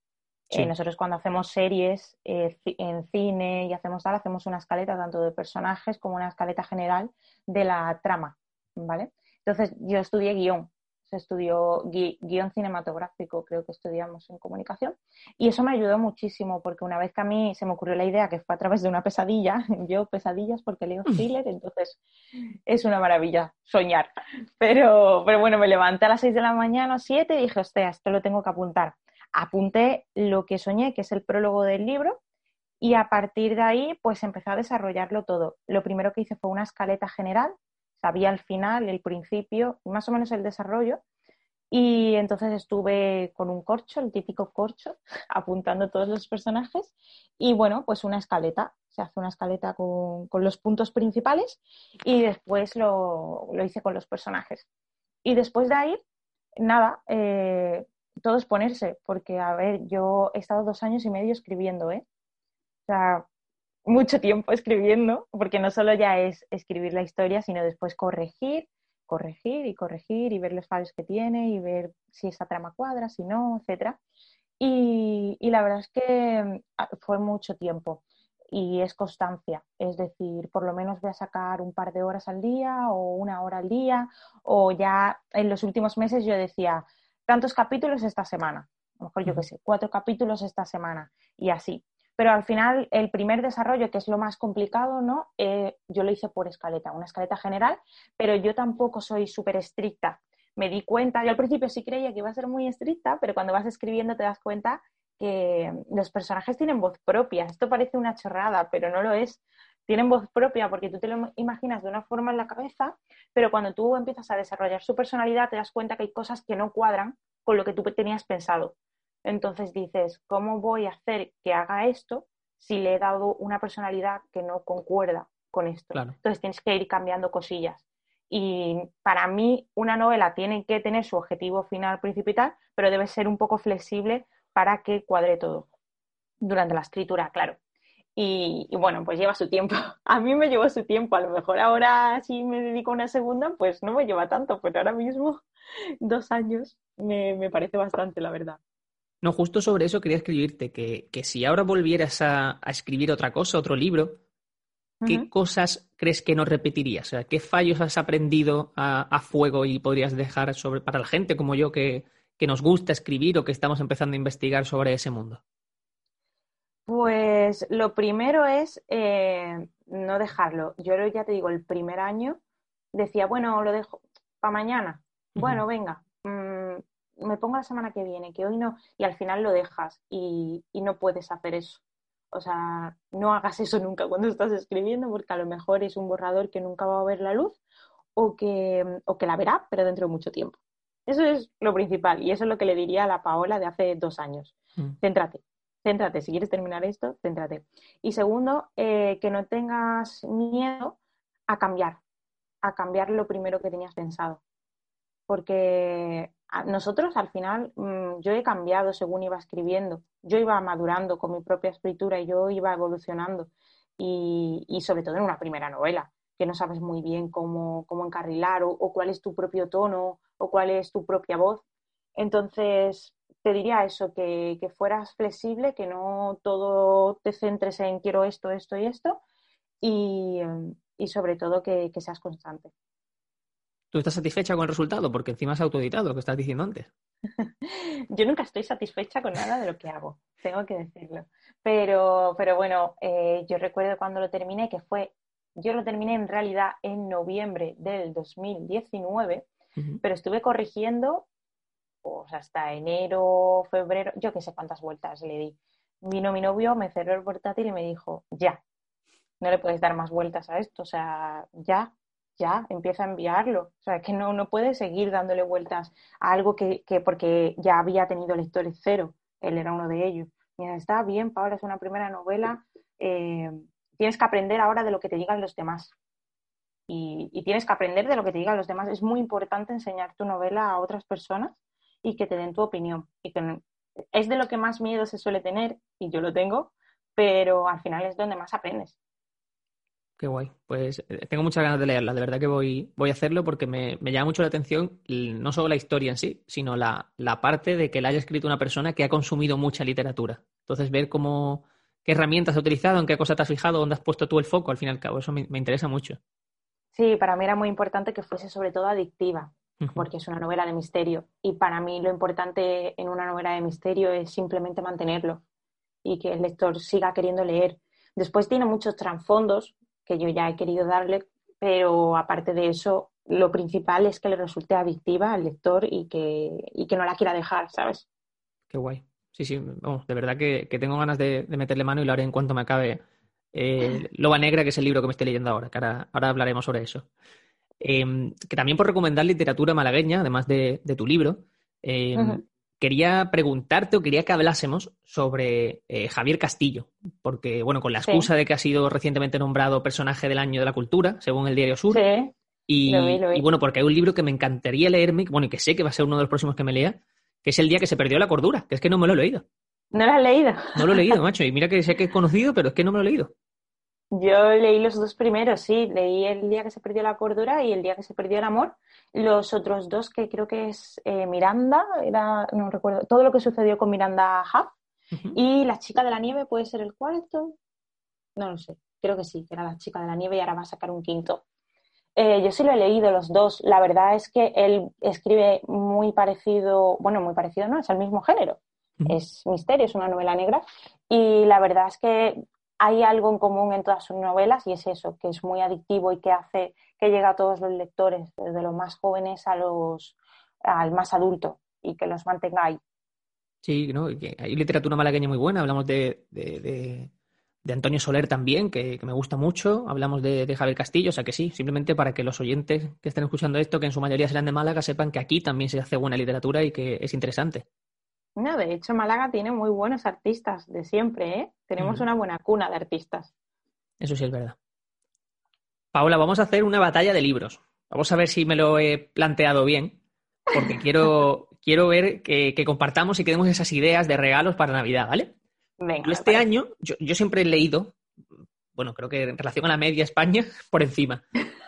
Sí. Eh, nosotros cuando hacemos series eh, en cine y hacemos tal, hacemos una escaleta tanto de personajes como una escaleta general de la trama, ¿vale? Entonces yo estudié guion, se estudió gui- guion cinematográfico, creo que estudiamos en comunicación, y eso me ayudó muchísimo porque una vez que a mí se me ocurrió la idea, que fue a través de una pesadilla, yo pesadillas porque leo thriller, entonces es una maravilla soñar. Pero, pero bueno, me levanté a las 6 de la mañana o 7 y dije, hostia, esto lo tengo que apuntar. Apunté lo que soñé, que es el prólogo del libro, y a partir de ahí, pues empecé a desarrollarlo todo. Lo primero que hice fue una escaleta general, sabía el final, el principio, más o menos el desarrollo, y entonces estuve con un corcho, el típico corcho, apuntando todos los personajes, y bueno, pues una escaleta. Se hace una escaleta con, con los puntos principales y después lo, lo hice con los personajes. Y después de ahí, nada, eh, todo es ponerse, porque a ver, yo he estado dos años y medio escribiendo, ¿eh? O sea, mucho tiempo escribiendo, porque no solo ya es escribir la historia, sino después corregir, corregir y corregir y ver los fallos que tiene y ver si esa trama cuadra, si no, etcétera. Y, y la verdad es que ah, fue mucho tiempo y es constancia, es decir, por lo menos voy a sacar un par de horas al día o una hora al día, o ya en los últimos meses yo decía, tantos capítulos esta semana, a lo mejor yo qué sé, cuatro capítulos esta semana y así. Pero al final, el primer desarrollo, que es lo más complicado, ¿no? Eh, yo lo hice por escaleta, una escaleta general, pero yo tampoco soy súper estricta. Me di cuenta, yo al principio sí creía que iba a ser muy estricta, pero cuando vas escribiendo te das cuenta que los personajes tienen voz propia. Esto parece una chorrada, pero no lo es. Tienen voz propia porque tú te lo imaginas de una forma en la cabeza, pero cuando tú empiezas a desarrollar su personalidad te das cuenta que hay cosas que no cuadran con lo que tú tenías pensado. Entonces dices, ¿cómo voy a hacer que haga esto si le he dado una personalidad que no concuerda con esto? Claro. Entonces tienes que ir cambiando cosillas. Y para mí una novela tiene que tener su objetivo final, principio y tal, pero debe ser un poco flexible para que cuadre todo durante la escritura, claro. Y, y, bueno, pues lleva su tiempo. A mí me llevó su tiempo. A lo mejor ahora si me dedico a una segunda, pues no me lleva tanto, pero ahora mismo dos años me, me parece bastante, la verdad. No, justo sobre eso quería escribirte, que, que si ahora volvieras a, a, escribir otra cosa, otro libro, ¿qué uh -huh. cosas crees que no repetirías? O sea, ¿qué fallos has aprendido a, a, fuego y podrías dejar sobre, para la gente como yo que, que nos gusta escribir o que estamos empezando a investigar sobre ese mundo? Pues lo primero es eh, no dejarlo. Yo ya te digo, el primer año decía, bueno, lo dejo para mañana. Uh -huh. Bueno, venga, me pongo la semana que viene, que hoy no. Y al final lo dejas y, y, no puedes hacer eso. O sea, no hagas eso nunca cuando estás escribiendo porque a lo mejor es un borrador que nunca va a ver la luz o que, o que la verá, pero dentro de mucho tiempo. Eso es lo principal y eso es lo que le diría a la Paola de hace dos años. -huh. Céntrate, céntrate, si quieres terminar esto, céntrate. Y segundo, eh, que no tengas miedo a cambiar, a cambiar lo primero que tenías pensado. Porque nosotros al final, mmm, yo he cambiado según iba escribiendo, yo iba madurando con mi propia escritura y yo iba evolucionando. Y, sobre todo en una primera novela. que no sabes muy bien cómo, cómo encarrilar o, cuál es tu propio tono o cuál es tu propia voz. Entonces, te diría eso, que, que, fueras flexible, que no todo te centres en quiero esto, esto y esto, y, sobre todo que, seas constante. ¿Tú estás satisfecha con el resultado? Porque encima has autoeditado lo que estás diciendo antes. Yo nunca estoy satisfecha con nada de lo que hago, tengo que decirlo. Pero, pero bueno, eh, yo recuerdo cuando lo terminé, que fue, yo lo terminé en realidad en noviembre del 2019, uh -huh. pero estuve corrigiendo pues hasta enero, febrero, yo qué sé cuántas vueltas le di. Vino mi novio, me cerró el portátil y me dijo, ya, no le puedes dar más vueltas a esto, o sea, ya, ya, empieza a enviarlo. O sea, que no, no puedes seguir dándole vueltas a algo que, que, porque ya había tenido lectores cero, él era uno de ellos. Mira, está bien, Paula, es una primera novela, eh, tienes que aprender ahora de lo que te digan los demás. Y, y tienes que aprender de lo que te digan los demás. Es muy importante enseñar tu novela a otras personas y que te den tu opinión. Y que es de lo que más miedo se suele tener, y yo lo tengo, pero al final es donde más aprendes. Qué guay. Pues tengo muchas ganas de leerla. De verdad que voy, voy a hacerlo porque me, me, llama mucho la atención no solo la historia en sí, sino la, la, parte de que la haya escrito una persona que ha consumido mucha literatura. Entonces, ver cómo, qué herramientas has utilizado, en qué cosa te has fijado, dónde has puesto tú el foco, al fin y al cabo, eso me, me interesa mucho. Sí, para mí era muy importante que fuese sobre todo adictiva porque es una novela de misterio. Y para mí lo importante en una novela de misterio es simplemente mantenerlo y que el lector siga queriendo leer. Después tiene muchos trasfondos que yo ya he querido darle, pero aparte de eso, lo principal es que le resulte adictiva al lector y que, y que no la quiera dejar, ¿sabes? Qué guay. Sí, sí, vamos, de verdad que, que tengo ganas de, de, meterle mano y lo haré en cuanto me acabe eh, Loba Negra, que es el libro que me estoy leyendo ahora, que ahora, ahora hablaremos sobre eso. Eh, que también por recomendar literatura malagueña, además de, de tu libro, eh, uh -huh. Quería preguntarte o quería que hablásemos sobre eh, Javier Castillo, porque, bueno, con la excusa sí. de que ha sido recientemente nombrado personaje del año de la cultura, según el Diario Sur. Sí. Y, lo vi, lo vi. y, bueno, porque hay un libro que me encantaría leerme, bueno, y que sé que va a ser uno de los próximos que me lea, que es El día que se perdió la cordura, que es que no me lo he leído. ¿No lo has leído? No lo he leído, macho, y mira que sé que es conocido, pero es que no me lo he leído. Yo leí los dos primeros, sí. Leí el día que se perdió la cordura y el día que se perdió el amor. Los otros dos, que creo que es eh, Miranda, era, no recuerdo, todo lo que sucedió con Miranda Huff. Uh -huh. Y La chica de la nieve puede ser el cuarto. No lo sé, creo que sí, que era La chica de la nieve y ahora va a sacar un quinto. Eh, yo sí lo he leído los dos. La verdad es que él escribe muy parecido, bueno, muy parecido, ¿no? Es el mismo género. Uh -huh. Es misterio, es una novela negra. Y la verdad es que hay algo en común en todas sus novelas y es eso, que es muy adictivo y que hace que llegue a todos los lectores, desde los más jóvenes a los, al más adulto, y que los mantenga ahí. Sí, ¿no? hay literatura malagueña muy buena, hablamos de, de, de, de Antonio Soler también, que, que, me gusta mucho, hablamos de, de Javier Castillo, o sea que sí, simplemente para que los oyentes que estén escuchando esto, que en su mayoría serán de Málaga, sepan que aquí también se hace buena literatura y que es interesante. No, de hecho, Málaga tiene muy buenos artistas de siempre, ¿eh? Tenemos mm. una buena cuna de artistas. Eso sí es verdad. Paula, vamos a hacer una batalla de libros. Vamos a ver si me lo he planteado bien, porque quiero, quiero ver que, que, compartamos y que demos esas ideas de regalos para Navidad, ¿vale? Venga, este año, yo, yo siempre he leído, bueno, creo que en relación a la media España, por encima.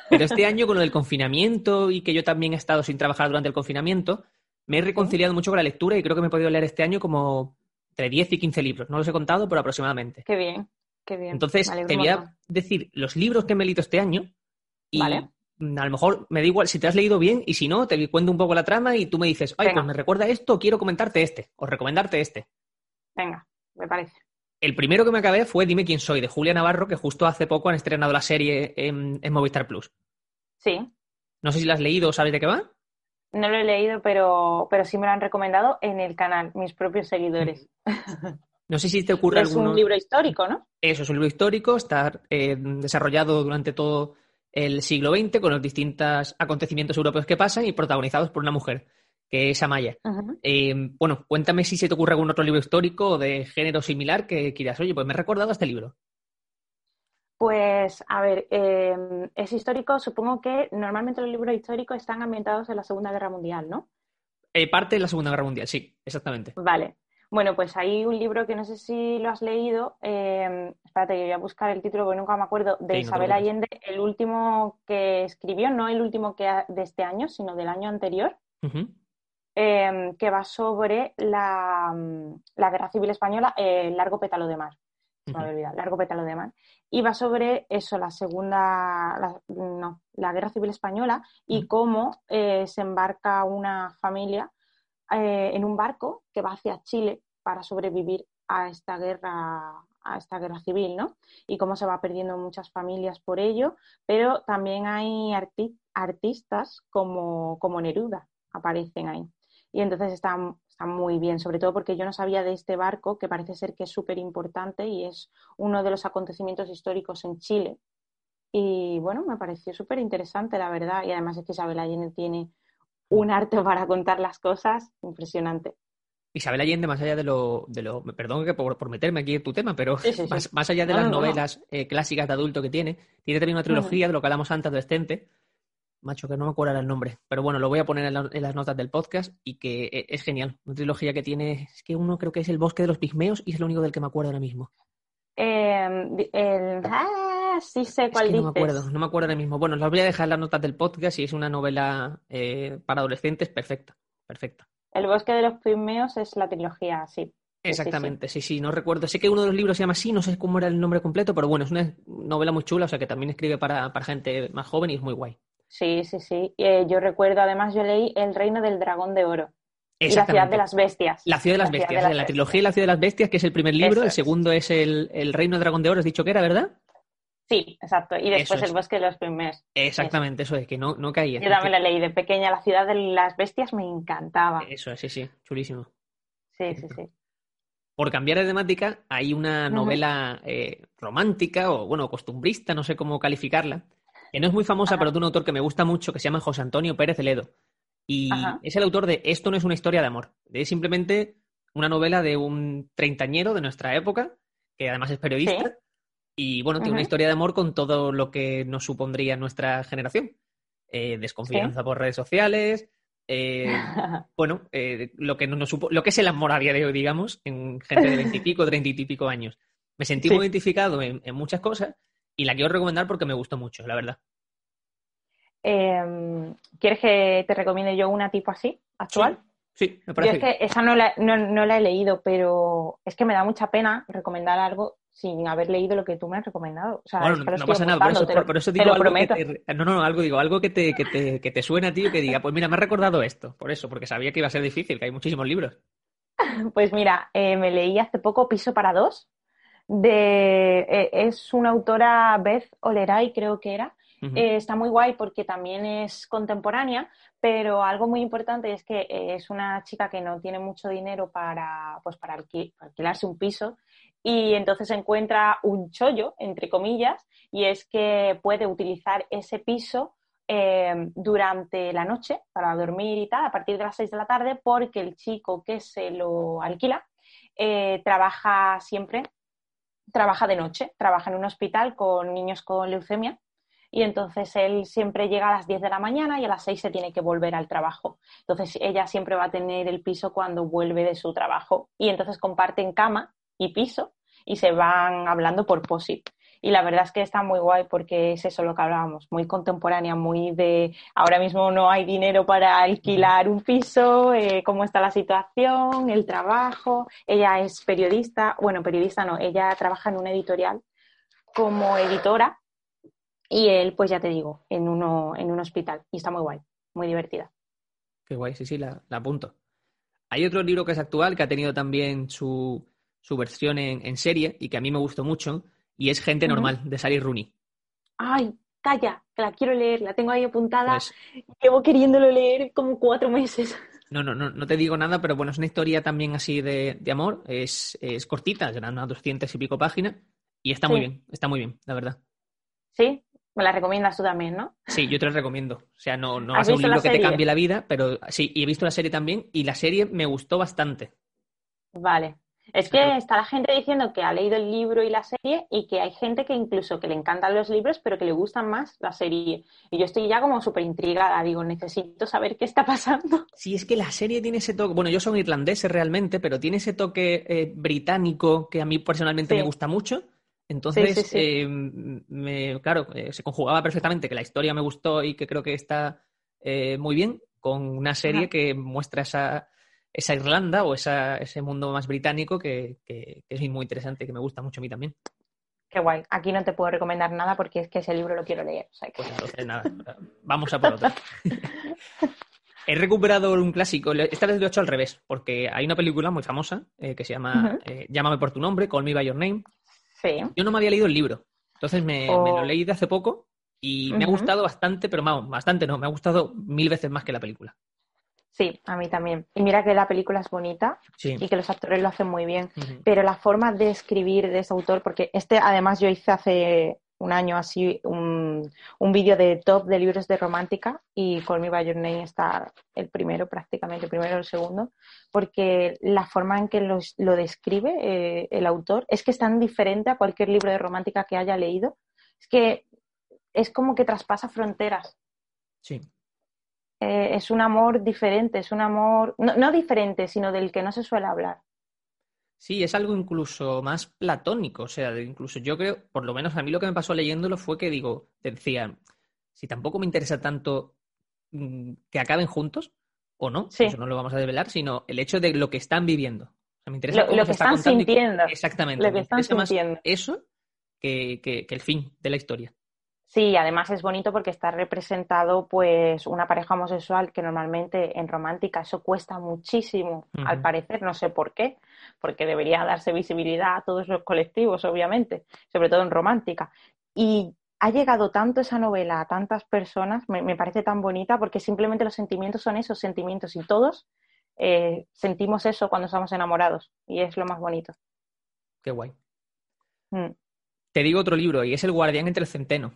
Pero este año, con lo del confinamiento y que yo también he estado sin trabajar durante el confinamiento, me he reconciliado mucho con la lectura y creo que me he podido leer este año como entre 10 y 15 libros. No los he contado, pero aproximadamente. Qué bien, qué bien. Entonces, te voy a decir los libros que me he leído este año y vale. a lo mejor me da igual si te has leído bien y si no, te cuento un poco la trama y tú me dices, ay, Venga. pues me recuerda esto, quiero comentarte este o recomendarte este. Venga, me parece. El primero que me acabé fue Dime quién soy, de Julia Navarro, que justo hace poco han estrenado la serie en, en Movistar Plus. Sí. No sé si la has leído o sabes de qué va. No lo he leído, pero, pero sí me lo han recomendado en el canal, mis propios seguidores. No sé si te ocurre es alguno... un libro histórico, ¿no? Eso, es un libro histórico, está eh, desarrollado durante todo el siglo XX con los distintos acontecimientos europeos que pasan y protagonizados por una mujer, que es Amaya. Uh -huh. eh, bueno, cuéntame si se te ocurre algún otro libro histórico de género similar que quieras. Oye, pues me he recordado este libro. Pues, a ver, eh, es histórico. Supongo que normalmente los libros históricos están ambientados en la Segunda Guerra Mundial, ¿no? Eh, parte de la Segunda Guerra Mundial, sí, exactamente. Vale. Bueno, pues hay un libro que no sé si lo has leído, eh, espérate, voy a buscar el título porque nunca me acuerdo, de Sí, Isabel. Allende, el último que escribió, no el último que ha- de este año, sino del año anterior, eh, que va sobre la, la Guerra Civil Española, el largo pétalo de mar. Se me Ujú. había olvidado, largo pétalo de mar. Y va sobre eso, la segunda, la- no, la Guerra Civil Española y Ujú. cómo eh, se embarca una familia eh, en un barco que va hacia Chile para sobrevivir a esta guerra, a esta guerra civil, ¿no? Y cómo se va perdiendo muchas familias por ello, pero también hay arti- artistas como, como Neruda, aparecen ahí. Y entonces está, está muy bien, sobre todo porque yo no sabía de este barco, que parece ser que es súper importante y es uno de los acontecimientos históricos en Chile. Y bueno, me pareció súper interesante, la verdad. Y además es que Isabel Allende tiene un arte para contar las cosas impresionante. Isabel Allende, más allá de lo, de lo perdón que por, por meterme aquí en tu tema, pero Sí, sí, sí. Más, más allá de No, las no, no, no. novelas eh, clásicas de adulto que tiene, tiene también una trilogía de lo que hablamos antes adolescente, macho, que no me acuerdo ahora el nombre, pero bueno, lo voy a poner en, la- en las notas del podcast y que e- es genial. Una trilogía que tiene, es que uno creo que es El Bosque de los Pigmeos y es lo único del que me acuerdo ahora mismo. Eh, di- el- ah, sí sé Es cuál que no me acuerdo, no me acuerdo ahora mismo. Bueno, las voy a dejar en las notas del podcast y es una novela eh, para adolescentes perfecta, perfecta. El bosque de los pigmeos es la trilogía, sí. Sí, sí, sí. Exactamente, sí, sí, no recuerdo. Sé que uno de los libros se llama así, no sé cómo era el nombre completo, pero bueno, es una novela muy chula, o sea que también escribe para, para gente más joven y es muy guay. Sí, sí, sí. Eh, yo recuerdo, además, yo leí El reino del dragón de oro y La ciudad de las bestias. La ciudad de las La bestias, de la, las trilogía de la ciudad de las bestias, que es el primer libro, Eso el segundo es el, el Reino de Dragón de Oro, has dicho que era, ¿verdad? Sí, exacto. Y después es. El bosque de los pigmeos. Exactamente, eso es, que no, no caía. Yo también la leí de pequeña. La ciudad de las bestias me encantaba. Eso es, sí, sí, chulísimo. Sí, sí, sí. Por cambiar de temática, hay una novela eh, romántica o, bueno, costumbrista, no sé cómo calificarla, que no es muy famosa, Ajá. pero de un autor que me gusta mucho, que se llama José Antonio Pérez Ledo. Y Ajá. es el autor de Esto no es una historia de amor. Es simplemente una novela de un treintañero de nuestra época, que además es periodista, Sí. y bueno, tiene una historia de amor con todo lo que nos supondría nuestra generación. Eh, desconfianza por redes sociales, eh, bueno, eh, lo que no nos supo, lo que es el amor a día de hoy, digamos, en gente de veintipico, treinta y pico años. Me sentí Sí. muy identificado en, en muchas cosas y la quiero recomendar porque me gustó mucho, la verdad. Eh, ¿Quieres que te recomiende yo una tipo así, actual? Sí, me Yo parece es que esa no la, no, no la he leído, pero es que me da mucha pena recomendar algo sin haber leído lo que tú me has recomendado. O sea, Bueno, que no, no pasa nada, por eso, por, por eso te digo lo algo que prometo. te, no, no, no, algo digo, algo que te, que te, que te suena a ti y que diga, pues mira, me ha recordado esto, por eso, porque sabía que iba a ser difícil, que hay muchísimos libros. Pues mira, eh, me leí hace poco Piso para dos. De, eh, es una autora, Beth Oleray, creo que era. Eh, está muy guay porque también es contemporánea, pero algo muy importante es que eh, es una chica que no tiene mucho dinero para, pues para, alqui- para alquilarse un piso y entonces encuentra un chollo, entre comillas, y es que puede utilizar ese piso eh, durante la noche para dormir y tal, a partir de las 6 de la tarde, porque el chico que se lo alquila eh, trabaja siempre, trabaja de noche, trabaja en un hospital con niños con leucemia y entonces él siempre llega a las 10 de la mañana y a las 6 se tiene que volver al trabajo. Entonces ella siempre va a tener el piso cuando vuelve de su trabajo y entonces comparten cama y piso y se van hablando por POSIT. Y la verdad es que está muy guay porque es eso lo que hablábamos, muy contemporánea, muy de ahora mismo no hay dinero para alquilar un piso, eh, cómo está la situación, el trabajo. Ella es periodista, bueno, periodista no, ella trabaja en una editorial como editora y él, pues ya te digo, en, uno, en un hospital. Y está muy guay, muy divertida. Qué guay, sí, sí, la, la apunto. Hay otro libro que es actual, que ha tenido también su, su versión en, en serie y que a mí me gustó mucho, y es Gente. Normal, de Sally Rooney. Ay, calla, que la quiero leer, la tengo ahí apuntada. Pues, Llevo queriéndolo leer como cuatro meses. no, no, no, no te digo nada, pero bueno, es una historia también así de, de amor, es, es cortita, serán unas 200 y pico páginas, y está muy bien, está muy bien, la verdad. Sí, me la recomiendas tú también, ¿no? Sí, yo te lo recomiendo. O sea, no, no va a ¿Has ser un la libro que te cambie la vida, pero sí, y he visto la serie también, y la serie me gustó bastante. Vale. Es que está la gente diciendo que ha leído el libro y la serie y que hay gente que incluso que le encantan los libros pero que le gustan más la serie. Y yo estoy ya como súper intrigada, digo, necesito saber qué está pasando. Sí, es que la serie tiene ese toque, bueno, yo soy irlandés realmente, pero tiene ese toque eh, británico que a mí personalmente me gusta mucho. Entonces, eh, me, claro, eh, se conjugaba perfectamente que la historia me gustó y que creo que está muy bien con una serie que muestra esa esa Irlanda o esa, ese mundo más británico que, es muy interesante, que me gusta mucho a mí también. Qué guay. Aquí no te puedo recomendar nada porque es que ese libro lo quiero leer. Pues entonces nada, vamos a por otro. He recuperado un clásico, esta vez lo he hecho al revés, porque hay una película muy famosa eh, que se llama eh, Llámame por tu nombre, Call Me By Your Name. Sí. Yo no me había leído el libro, entonces me, lo oh. leí de hace poco y me ha gustado bastante, pero vamos, bastante no, me ha gustado mil veces más que la película. Sí, a mí también. Y mira que la película es bonita y que los actores lo hacen muy bien, pero la forma de escribir de ese autor, porque este además yo hice hace un año así un, un vídeo de top de libros de romántica y Call Me By Your Name está el primero prácticamente, el primero o el segundo, porque la forma en que lo describe eh, el autor es que es tan diferente a cualquier libro de romántica que haya leído, es que es como que traspasa fronteras. Sí. Eh, es un amor diferente, es un amor, no, diferente, sino del que no se suele hablar. Sí, es algo incluso más platónico, o sea, incluso yo creo, por lo menos a mí lo que me pasó leyéndolo fue que digo, decía, si tampoco me interesa tanto mm, que acaben juntos, o no, eso no lo vamos a develar, sino el hecho de lo que están viviendo. O sea, me interesa lo, que están sintiendo. Exactamente. Lo que están sintiendo. eso que el fin de la historia. Sí, además es bonito porque está representado pues una pareja homosexual que normalmente en romántica eso cuesta muchísimo, al parecer, no sé por qué, porque debería darse visibilidad a todos los colectivos, obviamente, sobre todo en romántica. Y ha llegado tanto esa novela a tantas personas, me, parece tan bonita porque simplemente los sentimientos son esos sentimientos y todos eh, sentimos eso cuando estamos enamorados y es lo más bonito. Qué guay. Mm. Te digo otro libro y es El guardián entre el centeno.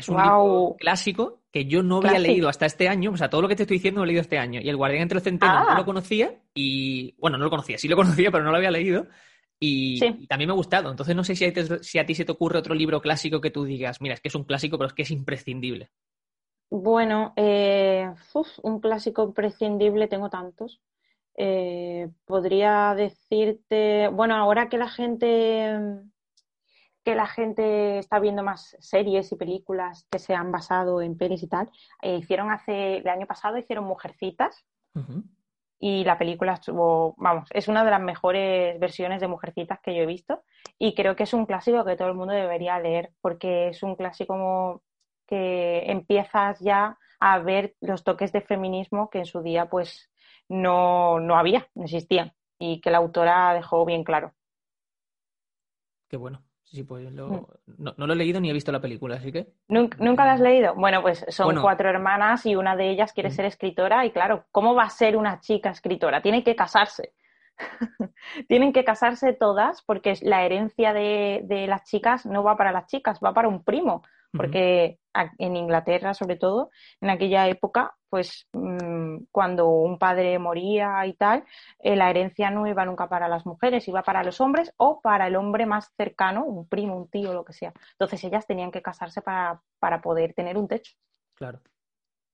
Es un libro clásico que yo no había leído hasta este año. O sea, todo lo que te estoy diciendo lo he leído este año. Y El Guardián entre los Centenos no lo ah. conocía. Y bueno, no lo conocía, sí lo conocía, pero no lo había leído. Y, también me ha gustado. Entonces no sé si, si a ti se te ocurre otro libro clásico que tú digas, mira, es que es un clásico, pero es que es imprescindible. Bueno, eh, un clásico imprescindible tengo tantos. Eh, podría decirte, bueno, ahora que la gente que la gente está viendo más series y películas que se han basado en pelis y tal. Eh, hicieron hace, el año pasado hicieron Mujercitas y la película estuvo, vamos, es una de las mejores versiones de Mujercitas que yo he visto y creo que es un clásico que todo el mundo debería leer porque es un clásico que empiezas ya a ver los toques de feminismo que en su día pues no, no había, no existían y que la autora dejó bien claro. Qué bueno. Sí, pues lo, mm. no, lo he leído ni he visto la película, así que. ¿Nunca, la has leído? Bueno, pues son cuatro hermanas y una de ellas quiere mm. ser escritora y claro, ¿cómo va a ser una chica escritora? Tiene que casarse. Tienen que casarse todas porque la herencia de, de, las chicas no va para las chicas, va para un primo porque en Inglaterra, sobre todo, en aquella época, pues mm, cuando un padre moría y tal, eh, la herencia no iba nunca para las mujeres, iba para los hombres o para el hombre más cercano, un primo, un tío, lo que sea. Entonces ellas tenían que casarse para, poder tener un techo. Claro.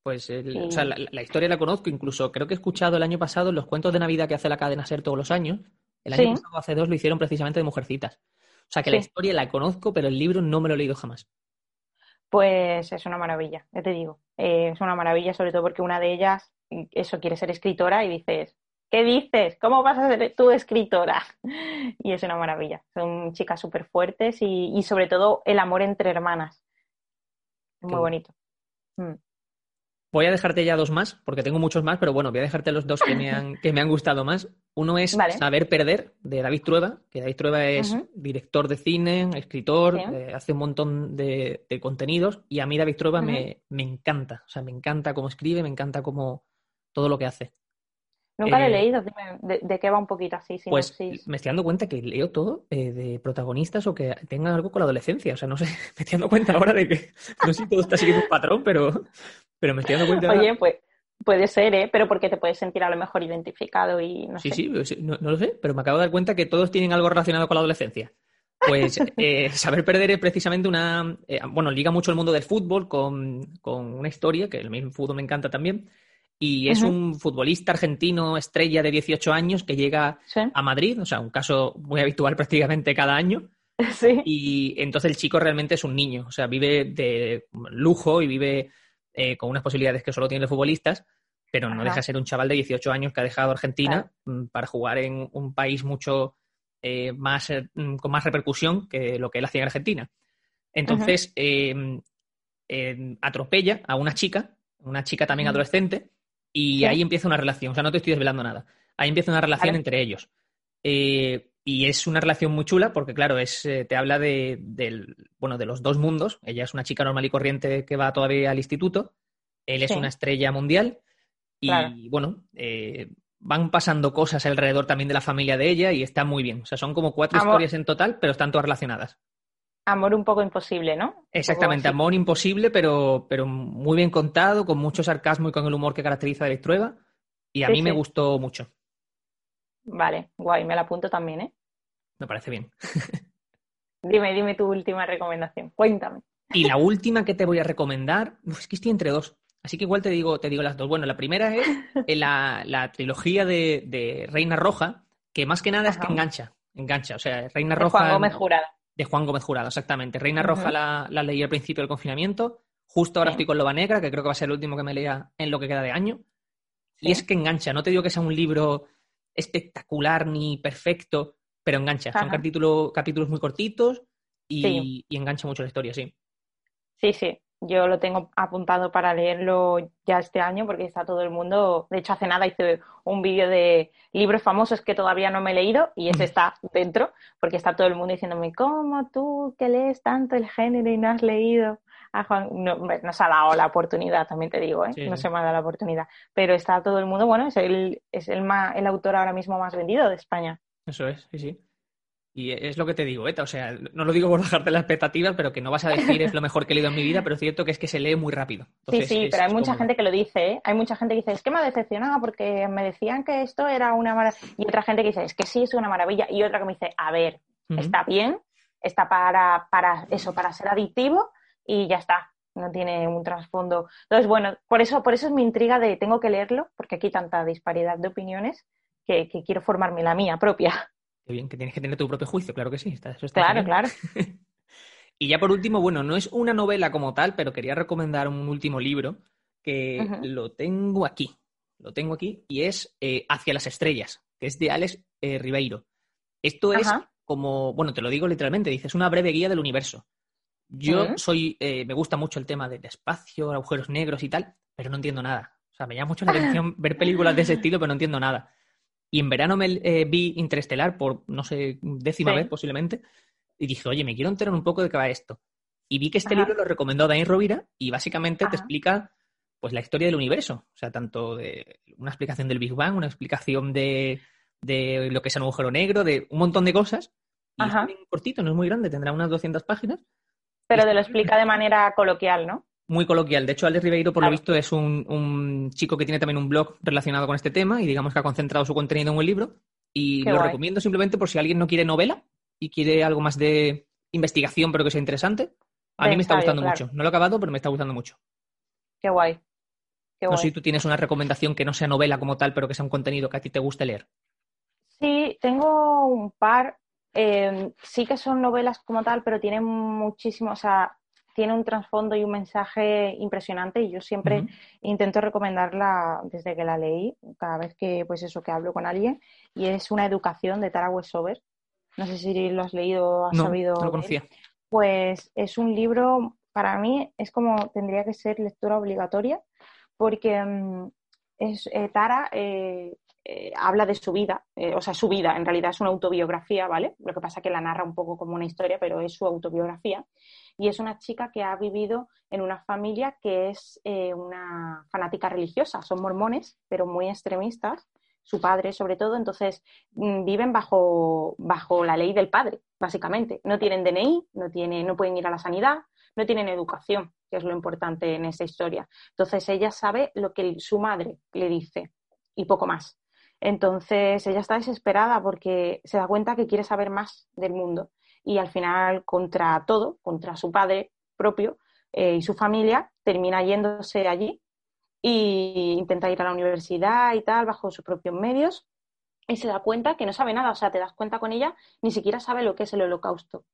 Pues la, historia la conozco, incluso creo que he escuchado el año pasado los cuentos de Navidad que hace la cadena SER todos los años. El año pasado, hace dos, lo hicieron precisamente de mujercitas. O sea que la historia la conozco, pero el libro no me lo he leído jamás pues es una maravilla, ya te digo. Eh, es una maravilla, sobre todo porque una de ellas, eso, quiere ser escritora y dices, ¿qué dices? ¿Cómo vas a ser tú escritora? Y es una maravilla. Son chicas súper fuertes y, sobre todo el amor entre hermanas. muy bonito. Mm. Voy a dejarte ya dos más, porque tengo muchos más, pero bueno, voy a dejarte los dos que me han, que me han gustado más. Uno es Saber Perder, de David Trueba, que David Trueba es director de cine, escritor, eh, hace un montón de, contenidos, y a mí David Trueba me, encanta. O sea, me encanta cómo escribe, me encanta cómo todo lo que hace. Nunca lo he eh, leído, de, qué va un poquito así. pues me estoy dando cuenta que leo todo eh, de protagonistas o que tengan algo con la adolescencia. O sea, no sé, me estoy dando cuenta ahora de que no sé si todo está siguiendo un patrón, pero, pero me estoy dando cuenta. Oye, pues, Puede ser, ¿eh? Pero porque te puedes sentir a lo mejor identificado y no sí, sé. Sí, sí, no, no, lo sé, pero me acabo de dar cuenta que todos tienen algo relacionado con la adolescencia. Pues eh, Saber Perder es precisamente una... Eh, bueno, liga mucho el mundo del fútbol con, con, una historia, que el mismo fútbol me encanta también, y es un futbolista argentino estrella de 18 años que llega a Madrid, o sea, un caso muy habitual prácticamente cada año. Sí. Y entonces el chico realmente es un niño, o sea, vive de lujo y vive eh, con unas posibilidades que solo tienen los futbolistas, pero no deja de ser un chaval de 18 años que ha dejado Argentina mm, para jugar en un país mucho eh, más, eh, mm, con más repercusión que lo que él hacía en Argentina. Entonces, em, em, atropella a una chica, una chica también adolescente, y ahí empieza una relación. O sea, no te estoy desvelando nada. Ahí empieza una relación entre ellos. Eh, y es una relación muy chula porque, claro, es, eh, te habla de, bueno, de los dos mundos. Ella es una chica normal y corriente que va todavía al instituto. Él es una estrella mundial. Y, bueno, eh, van pasando cosas alrededor también de la familia de ella y está muy bien. O sea, son como cuatro historias en total, pero están todas relacionadas. Amor un poco imposible, ¿no? Exactamente, amor imposible, pero, pero muy bien contado, con mucho sarcasmo y con el humor que caracteriza a Trueba. Y a mí me gustó mucho. Vale, guay, me la apunto también, ¿eh? Me parece bien. dime, dime tu última recomendación, cuéntame. Y la última que te voy a recomendar, es que estoy entre dos, así que igual te digo, te digo las dos. Bueno, la primera es la, trilogía de, Reina Roja, que más que nada es que engancha, engancha. O sea, Reina Roja. Juan Gómez Jurado de Juan Gómez Jurado, exactamente. Reina Roja la, leí al principio del confinamiento. Justo ahora estoy con Loba Negra, que creo que va a ser el último que me lea en lo que queda de año. Y es que engancha. No te digo que sea un libro espectacular ni perfecto, pero engancha. Son capítulos, capítulos muy cortitos y, y engancha mucho la historia, sí. Sí, sí. Yo lo tengo apuntado para leerlo ya este año porque está todo el mundo. De hecho, hace nada hice un vídeo de libros famosos que todavía no me he leído y ese está dentro porque está todo el mundo diciéndome, ¿cómo tú que lees tanto el género y no has leído? A Juan, no, no se ha dado la oportunidad, también te digo, ¿eh? no se me ha dado la oportunidad. Pero está todo el mundo, bueno, es el, es el, el autor ahora mismo más vendido de España. Eso es, sí, sí. Y es lo que te digo, Eta. O sea, no lo digo por bajarte las expectativas, pero que no vas a decir es lo mejor que he leído en mi vida, pero es cierto que es que se lee muy rápido. sí, sí, pero hay mucha gente que lo dice, ¿eh? Hay mucha gente que dice, es que me ha decepcionado porque me decían que esto era una maravilla. Y otra gente que dice, es que sí, es una maravilla. Y otra que me dice, a ver, está bien, está para, para eso, para ser adictivo y ya está. No tiene un trasfondo. Entonces, bueno, por eso, por eso es mi intriga de tengo que leerlo, porque aquí hay tanta disparidad de opiniones que quiero formarme la mía propia. Qué bien, que tienes que tener tu propio juicio, claro que sí. eso está claro, claro. y ya por último, bueno, no es una novela como tal, pero quería recomendar un último libro que lo tengo aquí. Lo tengo aquí y es eh, Hacia las estrellas, que es de Alex eh, Ribeiro. Esto es como, bueno, te lo digo literalmente, dice, es una breve guía del universo. Yo soy, eh, me gusta mucho el tema del espacio, agujeros negros y tal, pero no entiendo nada. O sea, me llama mucho la atención ver películas de ese estilo, pero no entiendo nada. Y en verano me eh, vi Interestelar por, no sé, décima vez posiblemente. Y dije, oye, me quiero enterar un poco de qué va esto. Y vi que este libro lo recomendó Dani Rovira y básicamente te explica pues la historia del universo. O sea, tanto de una explicación del Big Bang, una explicación de, de lo que es un agujero negro, de un montón de cosas. Y es muy cortito, no es muy grande, tendrá unas 200 páginas. Pero te lo explica de manera coloquial, ¿no? Muy coloquial. De hecho, Alex Ribeiro, por lo visto, es un, chico que tiene también un blog relacionado con este tema y digamos que ha concentrado su contenido en un libro. Y lo recomiendo simplemente por si alguien no quiere novela y quiere algo más de investigación, pero que sea interesante. A mí me está gustando mucho. No lo he acabado, pero me está gustando mucho. Qué guay. no sé si tú tienes una recomendación que no sea novela como tal, pero que sea un contenido que a ti te guste leer. Sí, tengo un par. Eh, sí que son novelas como tal, pero tienen muchísimo, o sea, tiene un trasfondo y un mensaje impresionante y yo siempre intento recomendarla desde que la leí, cada vez que pues eso que hablo con alguien y es una educación de Tara Westover. No sé si lo has leído o has sabido. No lo conocía. Pues es un libro, para mí es como tendría que ser lectura obligatoria porque mm, es, eh, Tara eh, eh, habla de su vida, o sea, su vida, en realidad es una autobiografía, ¿vale? Lo que pasa es que la narra un poco como una historia, pero es su autobiografía y es una chica que ha vivido en una familia que es eh, una fanática religiosa, son mormones, pero muy extremistas, su padre sobre todo, entonces mm, viven bajo, bajo la ley del padre, básicamente. No tienen DNI, no, tienen, no pueden ir a la sanidad, no tienen educación, que es lo importante en esa historia. Entonces ella sabe lo que su madre le dice y poco más. Entonces ella está desesperada porque se da cuenta que quiere saber más del mundo y al final contra todo, contra su padre propio eh, y su familia, termina yéndose allí e intenta ir a la universidad y tal bajo sus propios medios y se da cuenta que no sabe nada, o sea, te das cuenta con ella, ni siquiera sabe lo que es el holocausto.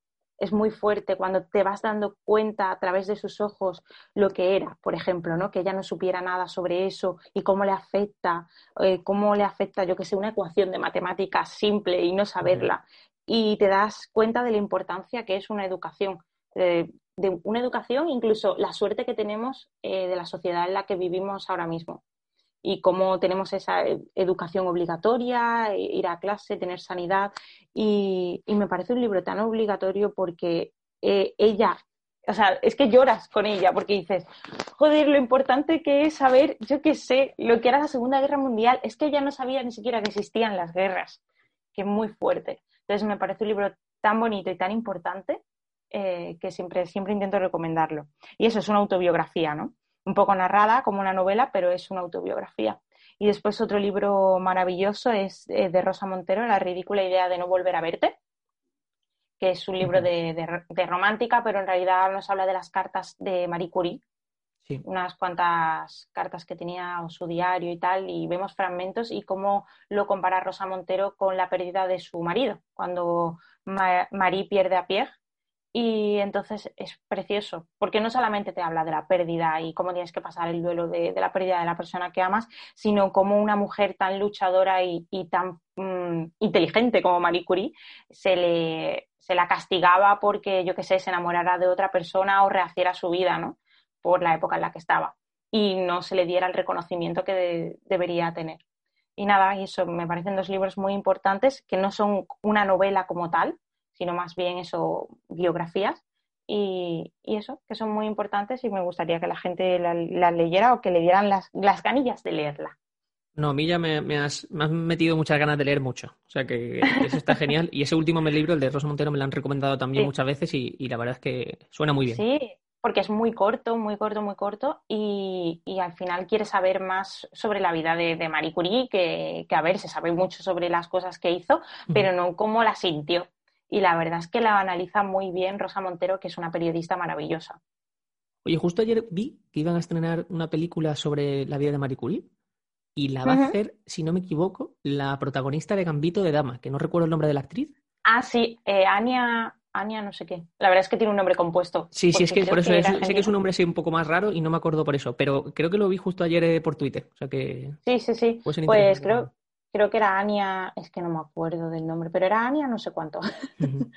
Es muy fuerte cuando te vas dando cuenta a través de sus ojos lo que era, por ejemplo, ¿no? que ella no supiera nada sobre eso y cómo le afecta, eh, cómo le afecta, yo que sé, una ecuación de matemáticas simple y no saberla. Y te das cuenta de la importancia que es una educación. Eh, de una educación, incluso la suerte que tenemos eh, de la sociedad en la que vivimos ahora mismo y cómo tenemos esa educación obligatoria, e, ir a clase, tener sanidad. Y, me parece un libro tan obligatorio porque eh, ella, o sea, es que lloras con ella porque dices, joder, lo importante que es saber, yo qué sé, lo que era la Segunda Guerra Mundial, es que ella no sabía ni siquiera que existían las guerras, que es muy fuerte. Entonces me parece un libro tan bonito y tan importante eh, que siempre, siempre intento recomendarlo. Y eso es una autobiografía, ¿no? Un poco narrada como una novela, pero es una autobiografía. Y después otro libro maravilloso es eh, de Rosa Montero, La ridícula idea de no volver a verte, que es un libro de, romántica, pero en realidad nos habla de las cartas de Marie Curie, unas cuantas cartas que tenía en su diario y tal, y vemos fragmentos y cómo lo compara Rosa Montero con la pérdida de su marido, cuando Marie pierde a Pierre y entonces es precioso, porque no solamente te habla de la pérdida y cómo tienes que pasar el duelo de, la pérdida de la persona que amas, sino como una mujer tan luchadora y, tan mm, inteligente como Marie Curie se, le, se la castigaba porque, yo qué sé, se enamorara de otra persona o rehaciera su vida, ¿no? Por la época en la que estaba y no se le diera el reconocimiento que debería tener. Y nada, eso me parecen dos libros muy importantes que no son una novela como tal, sino más bien eso, biografías. Y, eso, que son muy importantes y me gustaría que la gente las leyera o que le dieran las, las ganillas de leerla. No, a mí ya me, has, metido muchas ganas de leer mucho. O sea que eso está genial. Y ese último libro, el de Rosa Montero, me lo han recomendado también muchas veces y, la verdad es que suena muy bien. Sí, porque es muy corto, muy corto, muy corto y, al final quiere saber más sobre la vida de, Marie Curie, que, que, a ver, se sabe mucho sobre las cosas que hizo, pero no cómo la sintió y la verdad es que la analiza muy bien Rosa Montero, que es una periodista maravillosa. Oye, justo ayer vi que iban a estrenar una película sobre la vida de Marie Curie y la va a hacer, si no me equivoco, la protagonista de Gambito de Dama, que no recuerdo el nombre de la actriz. Ah, sí, eh, Ania, Ania no sé qué. La verdad es que tiene un nombre compuesto. Sí, sí, es que por eso sé que es un nombre así un poco más raro y no me acuerdo por eso, pero creo que lo vi justo ayer eh, por Twitter. O sea que... Sí, sí, sí. Pues creo, creo que era Ania, es que no me acuerdo del nombre, pero era Ania no sé cuánto.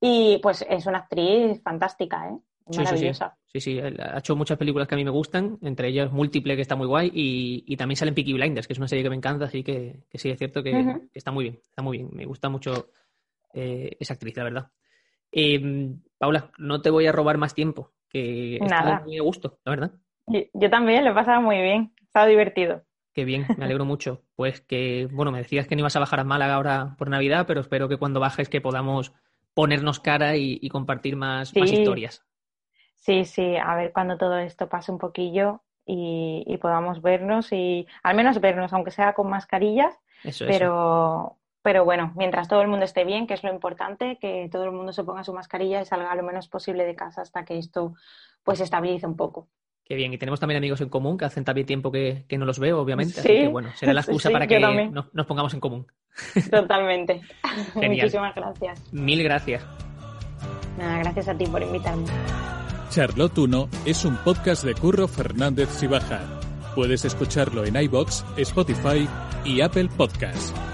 y pues es una actriz fantástica, ¿eh? Maravillosa. Sí, sí, sí, ha hecho muchas películas que a mí me gustan, entre ellas Múltiple, que está muy guay, y, también salen Peaky Blinders, que es una serie que me encanta, así que, sí, es cierto que, está muy bien, está muy bien. Me gusta mucho eh, esa actriz, la verdad. Em, Paula, no te voy a robar más tiempo, que está muy a gusto, la verdad. Yo, yo también, lo he pasado muy bien, ha estado divertido. Qué bien, me alegro mucho. Pues que, bueno, me decías que no ibas a bajar a Málaga ahora por Navidad, pero espero que cuando bajes que podamos ponernos cara y, compartir más, historias. Sí, sí, a ver cuando todo esto pase un poquillo y, podamos vernos y al menos vernos, aunque sea con mascarillas, eso, pero, pero bueno, mientras todo el mundo esté bien, que es lo importante, que todo el mundo se ponga su mascarilla y salga lo menos posible de casa hasta que esto pues estabilice un poco. Qué bien, y tenemos también amigos en común que hacen también tiempo que, no los veo, obviamente. Así que bueno, será la excusa para que nos, pongamos en común. Totalmente. Muchísimas gracias. Mil gracias. Nada, gracias a ti por invitarme. Charlotte 1 es un podcast de Curro Fernández Sibaja. Puedes escucharlo en iBox, Spotify y Apple Podcasts.